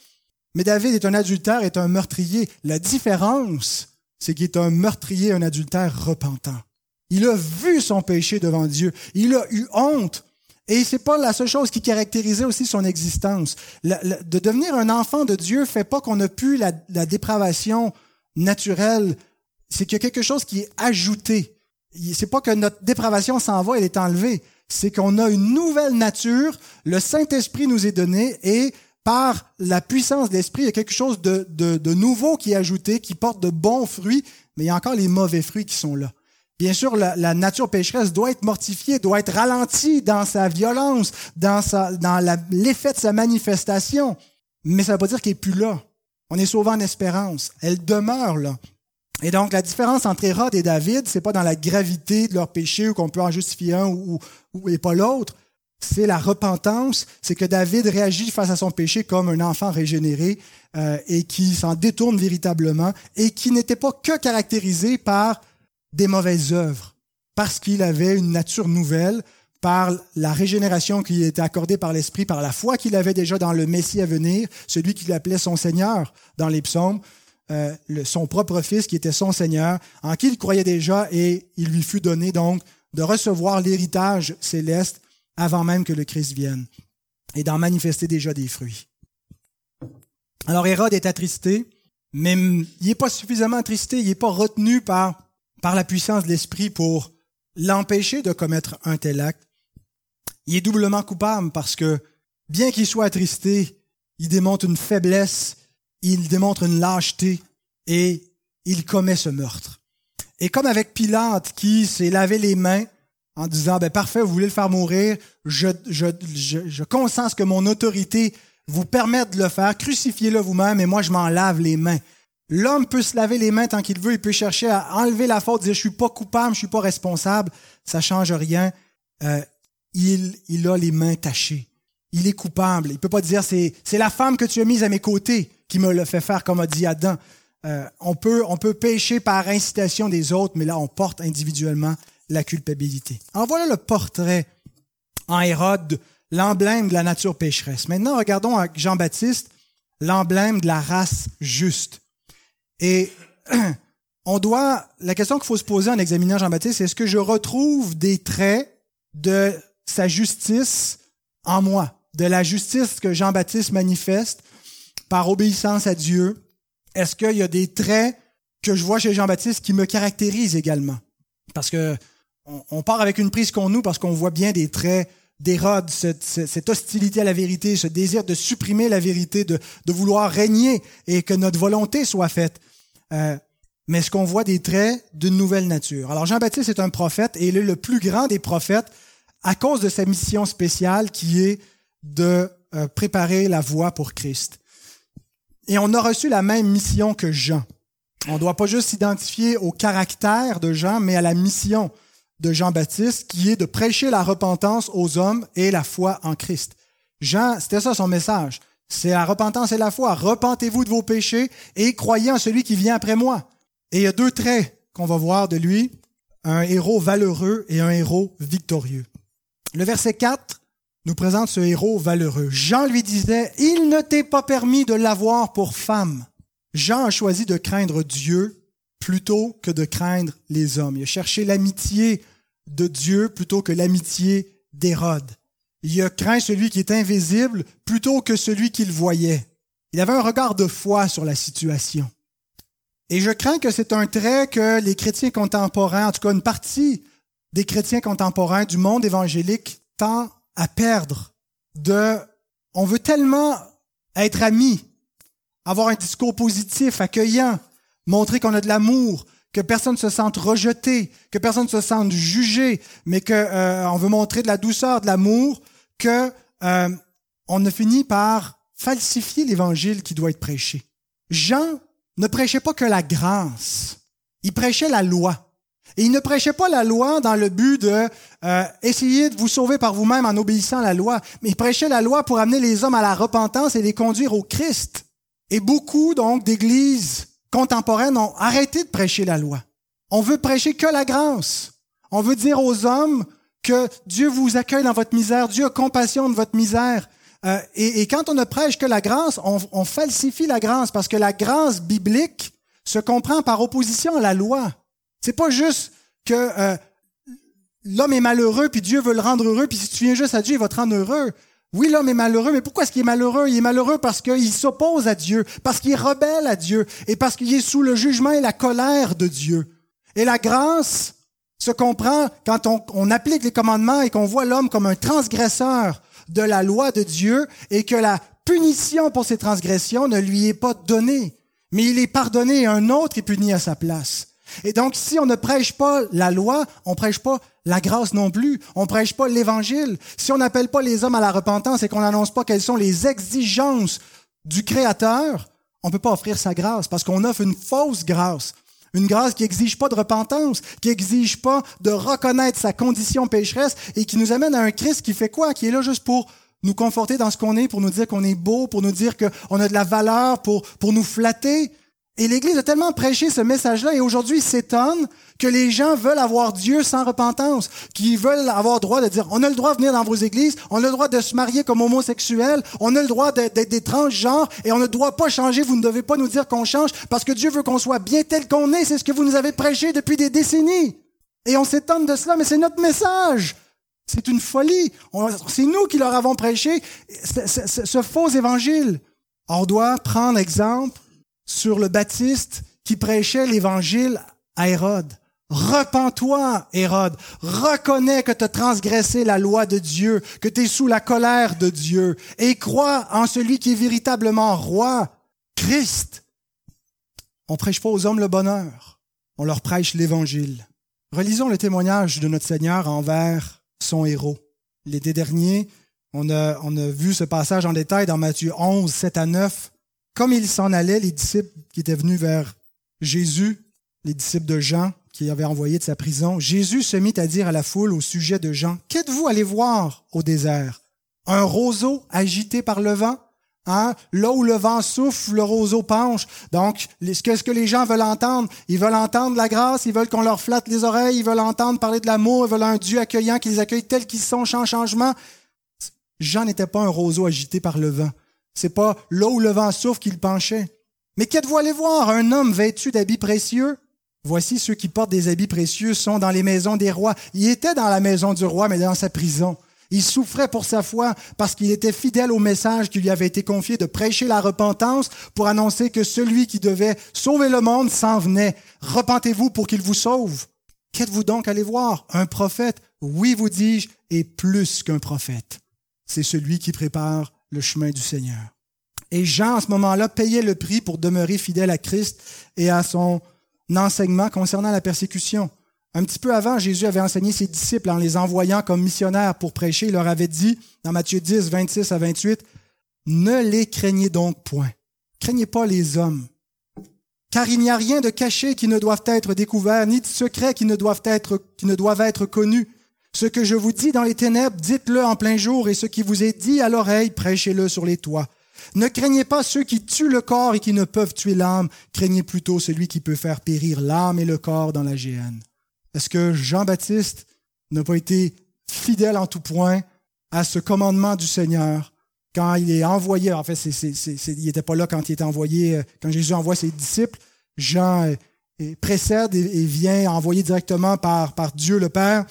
Mais David est un adultère, est un meurtrier. La différence, c'est qu'il est un meurtrier, un adultère repentant. Il a vu son péché devant Dieu. Il a eu honte et c'est pas la seule chose qui caractérisait aussi son existence. de devenir un enfant de Dieu fait pas qu'on a pu la, dépravation naturelle. C'est qu'il y a quelque chose qui est ajouté. C'est pas que notre dépravation s'en va, elle est enlevée. C'est qu'on a une nouvelle nature. Le Saint-Esprit nous est donné et par la puissance de l'Esprit, il y a quelque chose de, de nouveau qui est ajouté, qui porte de bons fruits, mais il y a encore les mauvais fruits qui sont là. Bien sûr, la, nature pécheresse doit être mortifiée, doit être ralentie dans sa violence, dans, sa, dans l'effet de sa manifestation. Mais ça ne veut pas dire qu'elle n'est plus là. On est sauvé en espérance. Elle demeure là. Et donc, la différence entre Hérode et David, c'est pas dans la gravité de leur péché ou qu'on peut en justifier un ou, et pas l'autre. C'est la repentance. C'est que David réagit face à son péché comme un enfant régénéré euh, et qui s'en détourne véritablement et qui n'était pas que caractérisé par des mauvaises œuvres, parce qu'il avait une nature nouvelle, par la régénération qui était accordée par l'Esprit, par la foi qu'il avait déjà dans le Messie à venir, celui qu'il appelait son Seigneur dans les psaumes, euh, son propre Fils qui était son Seigneur, en qui il croyait déjà et il lui fut donné donc de recevoir l'héritage céleste avant même que le Christ vienne et d'en manifester déjà des fruits. Alors Hérode est attristé, mais il n'est pas suffisamment attristé, il n'est pas retenu par, par la puissance de l'esprit pour l'empêcher de commettre un tel acte. Il est doublement coupable parce que, bien qu'il soit attristé, il démontre une faiblesse, il démontre une lâcheté et il commet ce meurtre. Et comme avec Pilate qui s'est lavé les mains en disant, ben parfait, vous voulez le faire mourir, je, je, je, je consens que mon autorité vous permette de le faire, crucifiez-le vous-même et moi je m'en lave les mains. L'homme peut se laver les mains tant qu'il veut, il peut chercher à enlever la faute, dire je suis pas coupable, je suis pas responsable, ça change rien. Euh, il, a les mains tachées. Il est coupable. Il peut pas dire c'est c'est la femme que tu as mise à mes côtés qui me le fait faire comme a dit Adam. Euh, on peut on peut pécher par incitation des autres, mais là on porte individuellement la culpabilité. En voilà le portrait en Hérode, l'emblème de la nature pécheresse. Maintenant regardons Jean-Baptiste, l'emblème de la race juste. Et on doit, la question qu'il faut se poser en examinant Jean-Baptiste, c'est est-ce que je retrouve des traits de sa justice en moi, de la justice que Jean-Baptiste manifeste par obéissance à Dieu? Est-ce qu'il y a des traits que je vois chez Jean-Baptiste qui me caractérisent également? Parce que on, part avec une prise qu'on nous parce qu'on voit bien des traits d'Hérode, cette, hostilité à la vérité, ce désir de supprimer la vérité, de, vouloir régner et que notre volonté soit faite. Euh, mais est-ce qu'on voit des traits d'une nouvelle nature? Alors Jean-Baptiste est un prophète et il est le plus grand des prophètes à cause de sa mission spéciale qui est de euh, préparer la voie pour Christ. Et on a reçu la même mission que Jean. On ne doit pas juste s'identifier au caractère de Jean, mais à la mission de Jean-Baptiste qui est de prêcher la repentance aux hommes et la foi en Christ. Jean, c'était ça son message. C'est la repentance et la foi. Repentez-vous de vos péchés et croyez en celui qui vient après moi. Et il y a deux traits qu'on va voir de lui, un héros valeureux et un héros victorieux. Le verset 4 nous présente ce héros valeureux. Jean lui disait, Il ne t'est pas permis de l'avoir pour femme. Jean a choisi de craindre Dieu plutôt que de craindre les hommes. Il a cherché l'amitié de Dieu plutôt que l'amitié d'Hérode. Il a craint celui qui est invisible plutôt que celui qu'il voyait. Il avait un regard de foi sur la situation. Et je crains que c'est un trait que les chrétiens contemporains, en tout cas une partie des chrétiens contemporains du monde évangélique, tend à perdre. De, on veut tellement être amis, avoir un discours positif, accueillant, montrer qu'on a de l'amour, que personne ne se sente rejeté, que personne ne se sente jugé, mais que euh, on veut montrer de la douceur, de l'amour, que euh, on a fini par falsifier l'évangile qui doit être prêché. Jean ne prêchait pas que la grâce, il prêchait la loi. Et il ne prêchait pas la loi dans le but de euh, essayer de vous sauver par vous-même en obéissant à la loi, mais il prêchait la loi pour amener les hommes à la repentance et les conduire au Christ. Et beaucoup donc d'églises contemporaines ont arrêté de prêcher la loi. On veut prêcher que la grâce. On veut dire aux hommes que Dieu vous accueille dans votre misère, Dieu a compassion de votre misère. Euh, et, quand on ne prêche que la grâce, on, falsifie la grâce parce que la grâce biblique se comprend par opposition à la loi. C'est pas juste que euh, l'homme est malheureux puis Dieu veut le rendre heureux puis si tu viens juste à Dieu, il va te rendre heureux. Oui, l'homme est malheureux, mais pourquoi est-ce qu'il est malheureux? Il est malheureux parce qu'il s'oppose à Dieu, parce qu'il est rebelle à Dieu et parce qu'il est sous le jugement et la colère de Dieu. Et la grâce se comprend quand on, applique les commandements et qu'on voit l'homme comme un transgresseur de la loi de Dieu et que la punition pour ses transgressions ne lui est pas donnée, mais il est pardonné et un autre est puni à sa place. Et donc, si on ne prêche pas la loi, on prêche pas la grâce non plus. On prêche pas l'évangile. Si on n'appelle pas les hommes à la repentance et qu'on n'annonce pas quelles sont les exigences du Créateur, on peut pas offrir sa grâce parce qu'on offre une fausse grâce. Une grâce qui exige pas de repentance, qui exige pas de reconnaître sa condition pécheresse et qui nous amène à un Christ qui fait quoi? Qui est là juste pour nous conforter dans ce qu'on est, pour nous dire qu'on est beau, pour nous dire qu'on a de la valeur, pour, pour nous flatter. Et l'Église a tellement prêché ce message-là et aujourd'hui s'étonne que les gens veulent avoir Dieu sans repentance, qu'ils veulent avoir droit de dire, on a le droit de venir dans vos églises, on a le droit de se marier comme homosexuel, on a le droit d'être des transgenres et on ne doit pas changer, vous ne devez pas nous dire qu'on change parce que Dieu veut qu'on soit bien tel qu'on est, c'est ce que vous nous avez prêché depuis des décennies. Et on s'étonne de cela, mais c'est notre message. C'est une folie. C'est nous qui leur avons prêché ce faux évangile. On doit prendre exemple sur le Baptiste qui prêchait l'évangile à Hérode. Repends-toi, Hérode. Reconnais que tu as transgressé la loi de Dieu, que tu es sous la colère de Dieu, et crois en celui qui est véritablement roi, Christ. On prêche pas aux hommes le bonheur, on leur prêche l'évangile. Relisons le témoignage de notre Seigneur envers son héros. L'été dernier, on a, on a vu ce passage en détail dans Matthieu 11, 7 à 9. Comme il s'en allait, les disciples qui étaient venus vers Jésus, les disciples de Jean, qui avait envoyé de sa prison, Jésus se mit à dire à la foule au sujet de Jean, Qu'êtes-vous allé voir au désert? Un roseau agité par le vent? Hein? Là où le vent souffle, le roseau penche. Donc, ce que les gens veulent entendre, ils veulent entendre la grâce, ils veulent qu'on leur flatte les oreilles, ils veulent entendre parler de l'amour, ils veulent un Dieu accueillant qui les accueille tels qu'ils sont sans changement. Jean n'était pas un roseau agité par le vent. C'est pas là où le vent souffle qu'il penchait. Mais qu'êtes-vous allé voir? Un homme vêtu d'habits précieux? Voici ceux qui portent des habits précieux sont dans les maisons des rois. Il était dans la maison du roi, mais dans sa prison. Il souffrait pour sa foi parce qu'il était fidèle au message qui lui avait été confié de prêcher la repentance pour annoncer que celui qui devait sauver le monde s'en venait. Repentez-vous pour qu'il vous sauve. Qu'êtes-vous donc allé voir? Un prophète? Oui, vous dis-je, et plus qu'un prophète. C'est celui qui prépare le chemin du Seigneur. Et Jean, à ce moment-là, payait le prix pour demeurer fidèle à Christ et à son enseignement concernant la persécution. Un petit peu avant, Jésus avait enseigné ses disciples en les envoyant comme missionnaires pour prêcher. Il leur avait dit, dans Matthieu 10, 26 à 28, Ne les craignez donc point. Craignez pas les hommes. Car il n'y a rien de caché qui ne doive être découvert, ni de secret qui ne doivent être, qui ne doivent être connus. Ce que je vous dis dans les ténèbres, dites-le en plein jour, et ce qui vous est dit à l'oreille, prêchez-le sur les toits. Ne craignez pas ceux qui tuent le corps et qui ne peuvent tuer l'âme, craignez plutôt celui qui peut faire périr l'âme et le corps dans la géhenne. Est-ce que Jean-Baptiste n'a pas été fidèle en tout point à ce commandement du Seigneur quand il est envoyé, en fait, il n'était pas là quand il était envoyé, euh, quand Jésus envoie ses disciples, Jean euh, précède et, vient envoyé directement par Dieu le Père,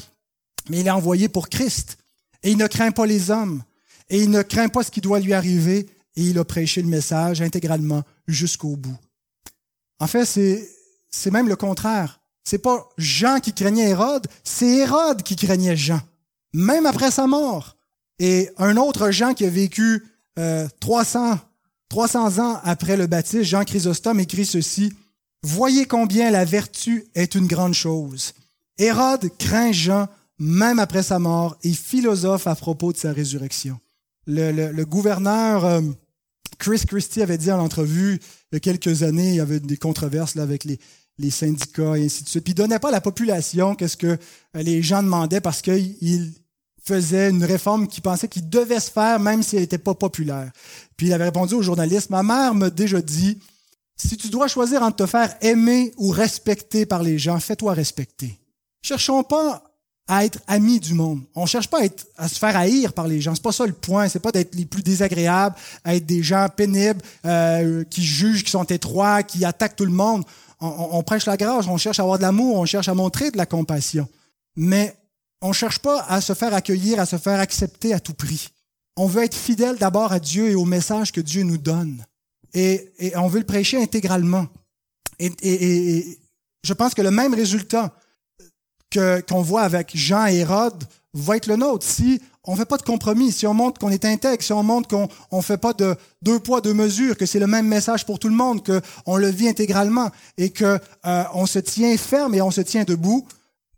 mais il est envoyé pour Christ. Et il ne craint pas les hommes, et il ne craint pas ce qui doit lui arriver, et il a prêché le message intégralement jusqu'au bout. En fait, c'est même le contraire. C'est pas Jean qui craignait Hérode, c'est Hérode qui craignait Jean, même après sa mort. Et un autre Jean qui a vécu 300, euh, 300 ans après le baptême, Jean Chrysostome, écrit ceci. Voyez combien la vertu est une grande chose. Hérode craint Jean même après sa mort et philosophe à propos de sa résurrection. Le, gouverneur euh, Chris Christie avait dit en entrevue il y a quelques années, il y avait des controverses là, avec les, syndicats et ainsi de suite. Puis il donnait pas à la population qu'est-ce que euh, les gens demandaient parce qu'il faisait une réforme qu'il pensait qu'il devait se faire même si elle n'était pas populaire. Puis il avait répondu aux journalistes, ma mère m'a déjà dit, si tu dois choisir entre te faire aimer ou respecter par les gens, fais-toi respecter. Cherchons pas à être amis du monde. On cherche pas à, être, à se faire haïr par les gens. C'est pas ça le point. C'est pas d'être les plus désagréables, à être des gens pénibles, euh, qui jugent, qui sont étroits, qui attaquent tout le monde on, prêche la grâce, on cherche à avoir de l'amour, on cherche à montrer de la compassion. Mais on cherche pas à se faire accueillir, à se faire accepter à tout prix. On veut être fidèle d'abord à Dieu et au message que Dieu nous donne. Et, on veut le prêcher intégralement. Et, je pense que le même résultat qu'on voit avec Jean et Hérode va être le nôtre. Si on ne fait pas de compromis, si on montre qu'on est intègre, si on montre qu'on ne fait pas de deux poids, deux mesures, que c'est le même message pour tout le monde, qu'on le vit intégralement et qu'on euh, se tient ferme et on se tient debout,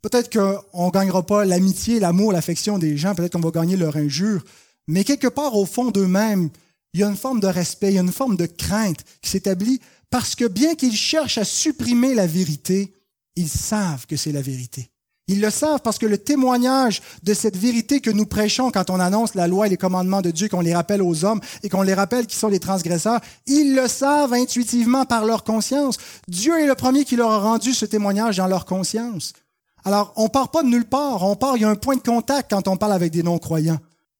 peut-être qu'on ne gagnera pas l'amitié, l'amour, l'affection des gens, peut-être qu'on va gagner leur injure, mais quelque part au fond d'eux-mêmes, il y a une forme de respect, il y a une forme de crainte qui s'établit parce que bien qu'ils cherchent à supprimer la vérité, ils savent que c'est la vérité. Ils le savent parce que le témoignage de cette vérité que nous prêchons quand on annonce la loi et les commandements de Dieu, qu'on les rappelle aux hommes et qu'on les rappelle qui sont les transgresseurs, ils le savent intuitivement par leur conscience. Dieu est le premier qui leur a rendu ce témoignage dans leur conscience. Alors, on part pas de nulle part, on part, il y a un point de contact quand on parle avec des non-croyants.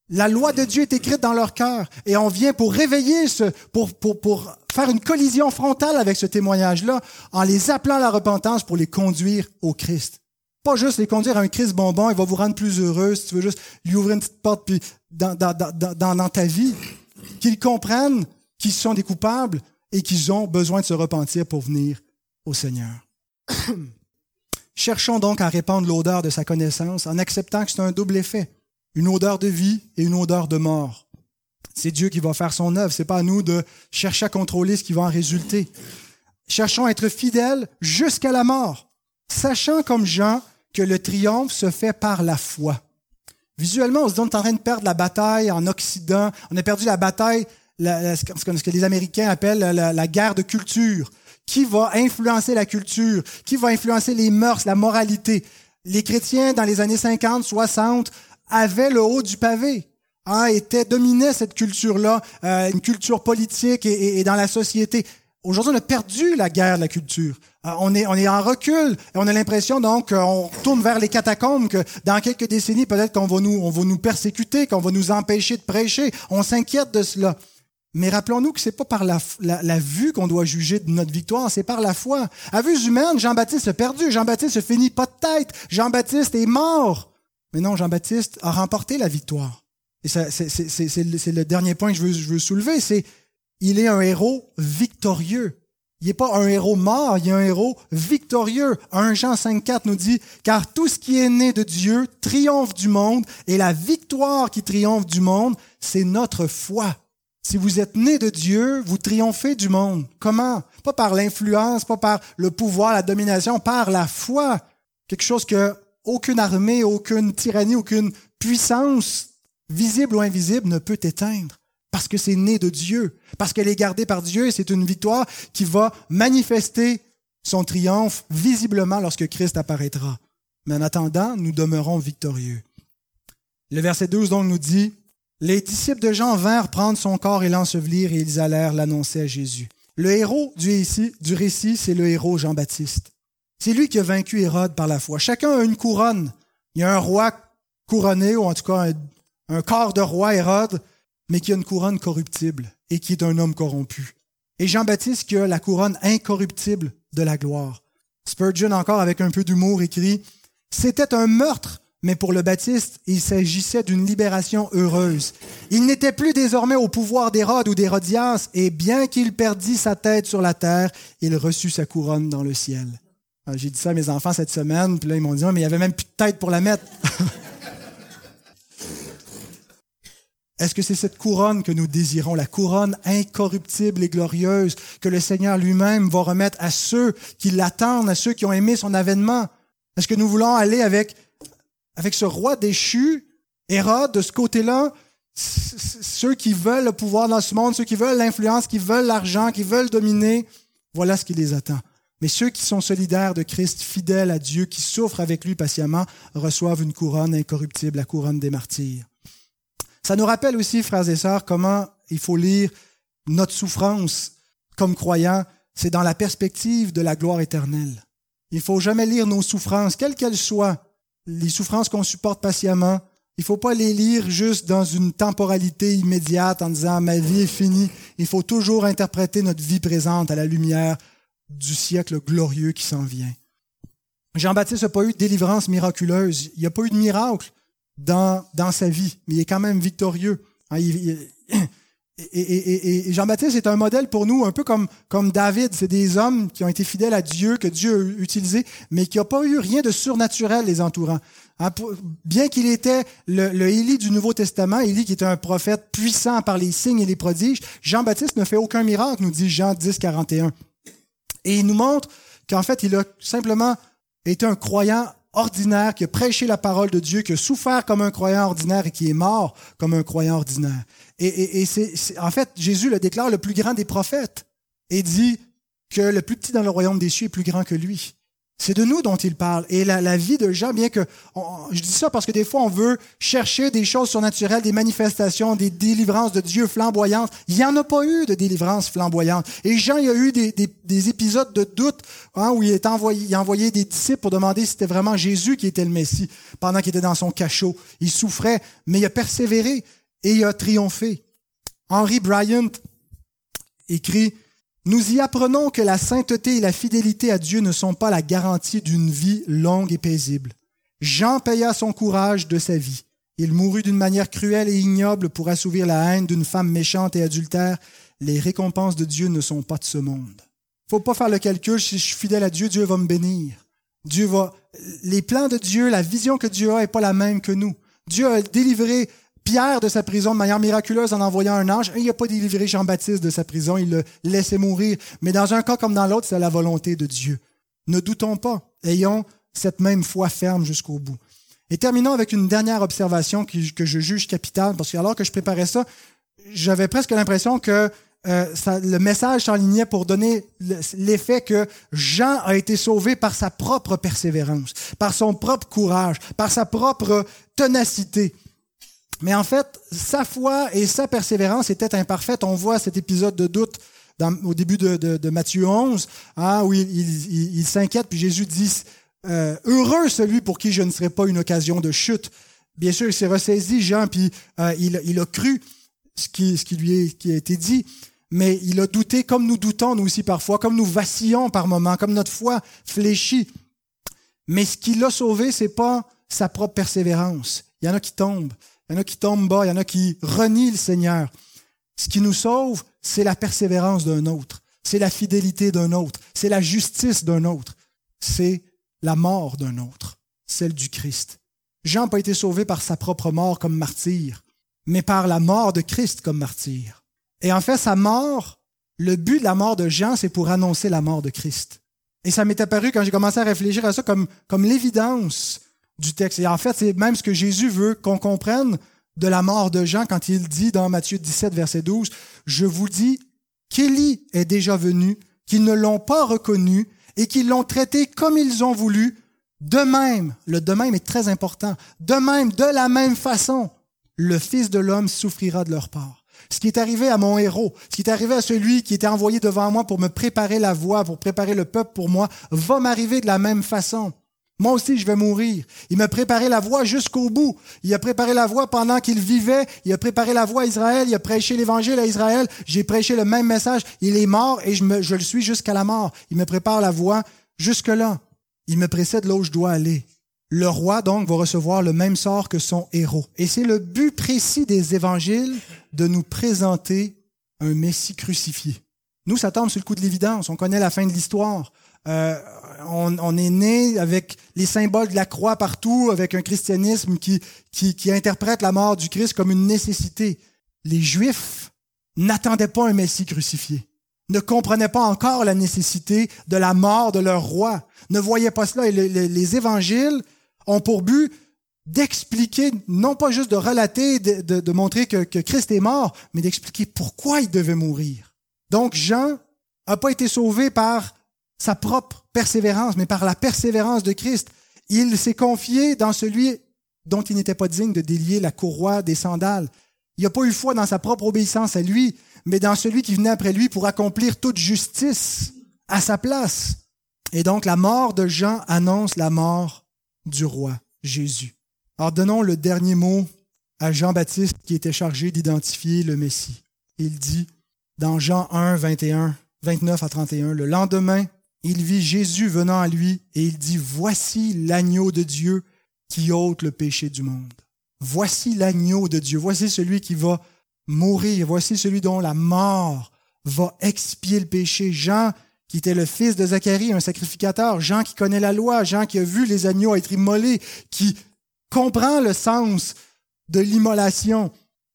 La loi de Dieu est écrite dans leur cœur et on vient pour réveiller ce, pour, pour, pour faire une collision frontale avec ce témoignage-là en les appelant à la repentance pour les conduire au Christ. Pas juste les conduire à un Christ bonbon, il va vous rendre plus heureux si tu veux juste lui ouvrir une petite porte puis dans, dans, dans, dans ta vie. Qu'ils comprennent qui sont des coupables et qui ont besoin de se repentir pour venir au Seigneur. Cherchons donc à répandre l'odeur de sa connaissance en acceptant que c'est un double effet, une odeur de vie et une odeur de mort. C'est Dieu qui va faire son œuvre, c'est pas à nous de chercher à contrôler ce qui va en résulter. Cherchons à être fidèles jusqu'à la mort, sachant comme Jean que le triomphe se fait par la foi. Visuellement, on se dit on est en train de perdre la bataille en Occident, on a perdu la bataille, ce que les Américains appellent la guerre de culture qui va influencer la culture, qui va influencer les mœurs, la moralité? Les chrétiens, dans les années 50, 60, avaient le haut du pavé, hein, dominaient cette culture-là, euh, une culture politique et, dans la société. Aujourd'hui, on a perdu la guerre de la culture. Euh, on, est, on est en recul et on a l'impression donc qu'on tourne vers les catacombes, que dans quelques décennies, peut-être qu'on va nous, on va nous persécuter, qu'on va nous empêcher de prêcher. On s'inquiète de cela. Mais rappelons-nous que c'est pas par la, vue qu'on doit juger de notre victoire, c'est par la foi. À vue humaine, Jean-Baptiste a perdu, Jean-Baptiste se finit pas de tête, Jean-Baptiste est mort. Mais non, Jean-Baptiste a remporté la victoire. Et c'est le dernier point que je veux, je veux soulever, c'est il est un héros victorieux. Il n'est pas un héros mort, il est un héros victorieux. 1 Jean 5.4 nous dit, car tout ce qui est né de Dieu triomphe du monde, et la victoire qui triomphe du monde, c'est notre foi. Si vous êtes né de Dieu, vous triomphez du monde. Comment? Pas par l'influence, pas par le pouvoir, la domination, par la foi. Quelque chose que aucune armée, aucune tyrannie, aucune puissance, visible ou invisible, ne peut éteindre. Parce que c'est né de Dieu, parce qu'elle est gardée par Dieu et c'est une victoire qui va manifester son triomphe visiblement lorsque Christ apparaîtra. Mais en attendant, nous demeurons victorieux. Le verset 12 donc nous dit, les disciples de Jean vinrent prendre son corps et l'ensevelir et ils allèrent l'annoncer à Jésus. Le héros du récit, c'est le héros Jean-Baptiste. C'est lui qui a vaincu Hérode par la foi. Chacun a une couronne. Il y a un roi couronné, ou en tout cas un, corps de roi Hérode, mais qui a une couronne corruptible et qui est un homme corrompu. Et Jean-Baptiste qui a la couronne incorruptible de la gloire. Spurgeon encore avec un peu d'humour écrit, C'était un meurtre mais pour le Baptiste, il s'agissait d'une libération heureuse. Il n'était plus désormais au pouvoir d'Hérode ou d'Hérodias, et bien qu'il perdît sa tête sur la terre, il reçut sa couronne dans le ciel. Ah, j'ai dit ça à mes enfants cette semaine, puis là ils m'ont dit, mais il n'y avait même plus de tête pour la mettre. Est-ce que c'est cette couronne que nous désirons, la couronne incorruptible et glorieuse que le Seigneur lui-même va remettre à ceux qui l'attendent, à ceux qui ont aimé son avènement? Est-ce que nous voulons aller avec avec ce roi déchu, Hérode, de ce côté-là, ceux qui veulent le pouvoir dans ce monde, ceux qui veulent l'influence, qui veulent l'argent, qui veulent dominer, voilà ce qui les attend. Mais ceux qui sont solidaires de Christ, fidèles à Dieu, qui souffrent avec lui patiemment, reçoivent une couronne incorruptible, la couronne des martyrs. Ça nous rappelle aussi, frères et sœurs, comment il faut lire notre souffrance comme croyants. C'est dans la perspective de la gloire éternelle. Il faut jamais lire nos souffrances, quelles qu'elles soient, les souffrances qu'on supporte patiemment, il faut pas les lire juste dans une temporalité immédiate en disant ma vie est finie. Il faut toujours interpréter notre vie présente à la lumière du siècle glorieux qui s'en vient. Jean-Baptiste n'a pas eu de délivrance miraculeuse. Il n'y a pas eu de miracle dans, dans sa vie, mais il est quand même victorieux. Hein, et, Jean-Baptiste est un modèle pour nous, un peu comme, David. C'est des hommes qui ont été fidèles à Dieu, que Dieu a utilisé, mais qui n'ont pas eu rien de surnaturel les entourant. Hein, bien qu'il était le, le, Élie du Nouveau Testament, Élie qui était un prophète puissant par les signes et les prodiges, Jean-Baptiste ne fait aucun miracle, nous dit Jean 10, 41. Et il nous montre qu'en fait, il a simplement été un croyant ordinaire, qui a prêché la parole de Dieu, qui a souffert comme un croyant ordinaire et qui est mort comme un croyant ordinaire. Et, c'est, en fait, Jésus le déclare le plus grand des prophètes et dit que le plus petit dans le royaume des cieux est plus grand que lui. C'est de nous dont il parle. Et la, vie de Jean, bien que... je dis ça parce que des fois, on veut chercher des choses surnaturelles, des manifestations, des délivrances de Dieu flamboyantes. Il n'y en a pas eu de délivrance flamboyante. Et Jean, il y a eu des, épisodes de doute hein, où il, est envoyé, il a envoyé des disciples pour demander si c'était vraiment Jésus qui était le Messie pendant qu'il était dans son cachot. Il souffrait, mais il a persévéré et il a triomphé. Henry Bryant écrit nous y apprenons que la sainteté et la fidélité à Dieu ne sont pas la garantie d'une vie longue et paisible. Jean paya son courage de sa vie. Il mourut d'une manière cruelle et ignoble pour assouvir la haine d'une femme méchante et adultère. Les récompenses de Dieu ne sont pas de ce monde. Faut pas faire le calcul, si je suis fidèle à Dieu, Dieu va me bénir. Dieu va, les plans de Dieu, la vision que Dieu a est pas la même que nous. Dieu a délivré Pierre de sa prison de manière miraculeuse en envoyant un ange. Il n'a pas délivré Jean-Baptiste de sa prison, il le laissait mourir. Mais dans un cas comme dans l'autre, c'est la volonté de Dieu. Ne doutons pas, ayons cette même foi ferme jusqu'au bout. Et terminons avec une dernière observation que je juge capitale, parce que alors que je préparais ça, j'avais presque l'impression que euh, le message s'enlignait pour donner l'effet que Jean a été sauvé par sa propre persévérance, par son propre courage, par sa propre ténacité. Mais en fait, sa foi et sa persévérance étaient imparfaites. On voit cet épisode de doute au début de, Matthieu 11, hein, où il, s'inquiète, puis Jésus dit, euh, Heureux celui pour qui je ne serai pas une occasion de chute. Bien sûr, il s'est ressaisi, Jean, puis euh, il, a cru ce qui, lui a été dit, mais il a douté comme nous doutons, nous aussi parfois, comme nous vacillons par moments, comme notre foi fléchit. Mais ce qui l'a sauvé, c'est pas sa propre persévérance. Il y en a qui tombent. Il y en a qui tombent bas, il y en a qui renient le Seigneur. Ce qui nous sauve, c'est la persévérance d'un autre, c'est la fidélité d'un autre, c'est la justice d'un autre, c'est la mort d'un autre, celle du Christ. Jean n'a pas été sauvé par sa propre mort comme martyr, mais par la mort de Christ comme martyr. Et en fait, sa mort, le but de la mort de Jean, c'est pour annoncer la mort de Christ. Et ça m'est apparu quand j'ai commencé à réfléchir à ça comme, comme l'évidence du texte. Et en fait, c'est même ce que Jésus veut qu'on comprenne de la mort de Jean quand il dit dans Matthieu 17, verset 12, Je vous dis qu'Élie est déjà venu, qu'ils ne l'ont pas reconnu et qu'ils l'ont traité comme ils ont voulu. De même, le de même est très important, de même, de la même façon, le Fils de l'homme souffrira de leur part. Ce qui est arrivé à mon héros, ce qui est arrivé à celui qui était envoyé devant moi pour me préparer la voie, pour préparer le peuple pour moi, va m'arriver de la même façon. Moi aussi, je vais mourir. Il m'a préparé la voie jusqu'au bout. Il a préparé la voie pendant qu'il vivait. Il a préparé la voie à Israël. Il a prêché l'évangile à Israël. J'ai prêché le même message. Il est mort et je, me, le suis jusqu'à la mort. Il me prépare la voie jusque-là. Il me précède là où je dois aller. Le roi, donc, va recevoir le même sort que son héros. Et c'est le but précis des évangiles de nous présenter un Messie crucifié. Nous, ça tombe sur le coup de l'évidence. On connaît la fin de l'histoire. Euh, on, est né avec les symboles de la croix partout, avec un christianisme qui, qui, interprète la mort du Christ comme une nécessité. Les Juifs n'attendaient pas un Messie crucifié, ne comprenaient pas encore la nécessité de la mort de leur roi, ne voyaient pas cela. Et les, évangiles ont pour but d'expliquer, non pas juste de relater, de, montrer que, que Christ est mort, mais d'expliquer pourquoi il devait mourir. Donc Jean n'a pas été sauvé par sa propre persévérance, mais par la persévérance de Christ. Il s'est confié dans celui dont il n'était pas digne de délier la courroie des sandales. Il n'a pas eu foi dans sa propre obéissance à lui, mais dans celui qui venait après lui pour accomplir toute justice à sa place. Et donc la mort de Jean annonce la mort du roi Jésus. Alors donnons le dernier mot à Jean-Baptiste qui était chargé d'identifier le Messie. Il dit dans Jean 1, 21, 29 à 31, le lendemain, il vit Jésus venant à lui et il dit, Voici l'agneau de Dieu qui ôte le péché du monde. Voici l'agneau de Dieu, voici celui qui va mourir, voici celui dont la mort va expier le péché. Jean, qui était le fils de Zacharie, un sacrificateur, Jean qui connaît la loi, Jean qui a vu les agneaux être immolés, qui comprend le sens de l'immolation,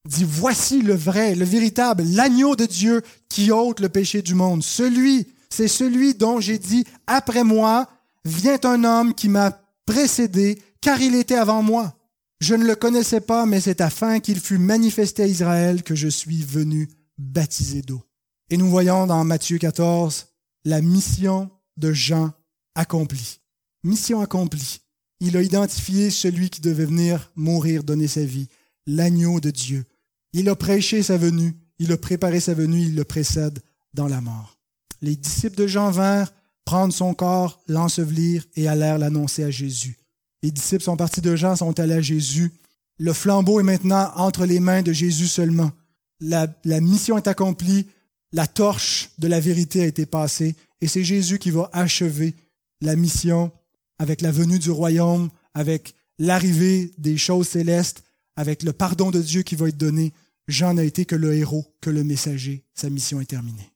dit, voici le vrai, le véritable, l'agneau de Dieu qui ôte le péché du monde, celui c'est celui dont j'ai dit, après moi, vient un homme qui m'a précédé, car il était avant moi. Je ne le connaissais pas, mais c'est afin qu'il fût manifesté à Israël que je suis venu baptiser d'eau. Et nous voyons dans Matthieu 14 la mission de Jean accomplie. Mission accomplie. Il a identifié celui qui devait venir mourir, donner sa vie, l'agneau de Dieu. Il a prêché sa venue, il a préparé sa venue, il le précède dans la mort les disciples de Jean vinrent prendre son corps, l'ensevelir et allèrent l'annoncer à Jésus. Les disciples sont partis de Jean, sont allés à Jésus. Le flambeau est maintenant entre les mains de Jésus seulement. La, la mission est accomplie, la torche de la vérité a été passée, et c'est Jésus qui va achever la mission avec la venue du royaume, avec l'arrivée des choses célestes, avec le pardon de Dieu qui va être donné, Jean n'a été que le héros, que le messager. Sa mission est terminée.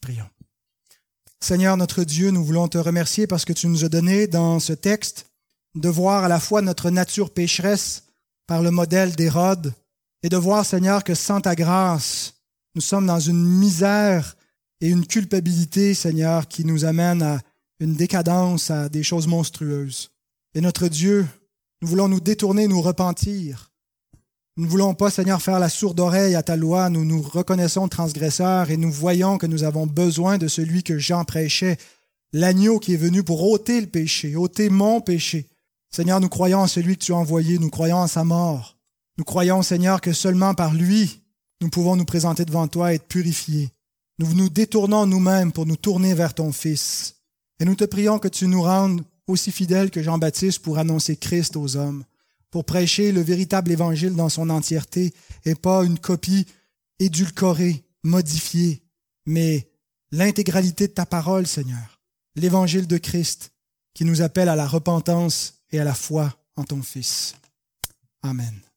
Prions. Seigneur notre Dieu, nous voulons te remercier parce que tu nous as donné dans ce texte de voir à la fois notre nature pécheresse par le modèle d'Hérode et de voir, Seigneur, que sans ta grâce, nous sommes dans une misère et une culpabilité, Seigneur, qui nous amène à une décadence, à des choses monstrueuses. Et notre Dieu, nous voulons nous détourner, nous repentir. Nous ne voulons pas, Seigneur, faire la sourde oreille à ta loi. Nous nous reconnaissons transgresseurs et nous voyons que nous avons besoin de celui que Jean prêchait, l'agneau qui est venu pour ôter le péché, ôter mon péché. Seigneur, nous croyons en celui que tu as envoyé, nous croyons en sa mort. Nous croyons, Seigneur, que seulement par lui, nous pouvons nous présenter devant toi et être purifiés. Nous nous détournons nous-mêmes pour nous tourner vers ton Fils. Et nous te prions que tu nous rendes aussi fidèles que Jean-Baptiste pour annoncer Christ aux hommes, pour prêcher le véritable évangile dans son entièreté et pas une copie édulcorée, modifiée, mais l'intégralité de ta parole, Seigneur, l'évangile de Christ qui nous appelle à la repentance et à la foi en ton Fils. Amen.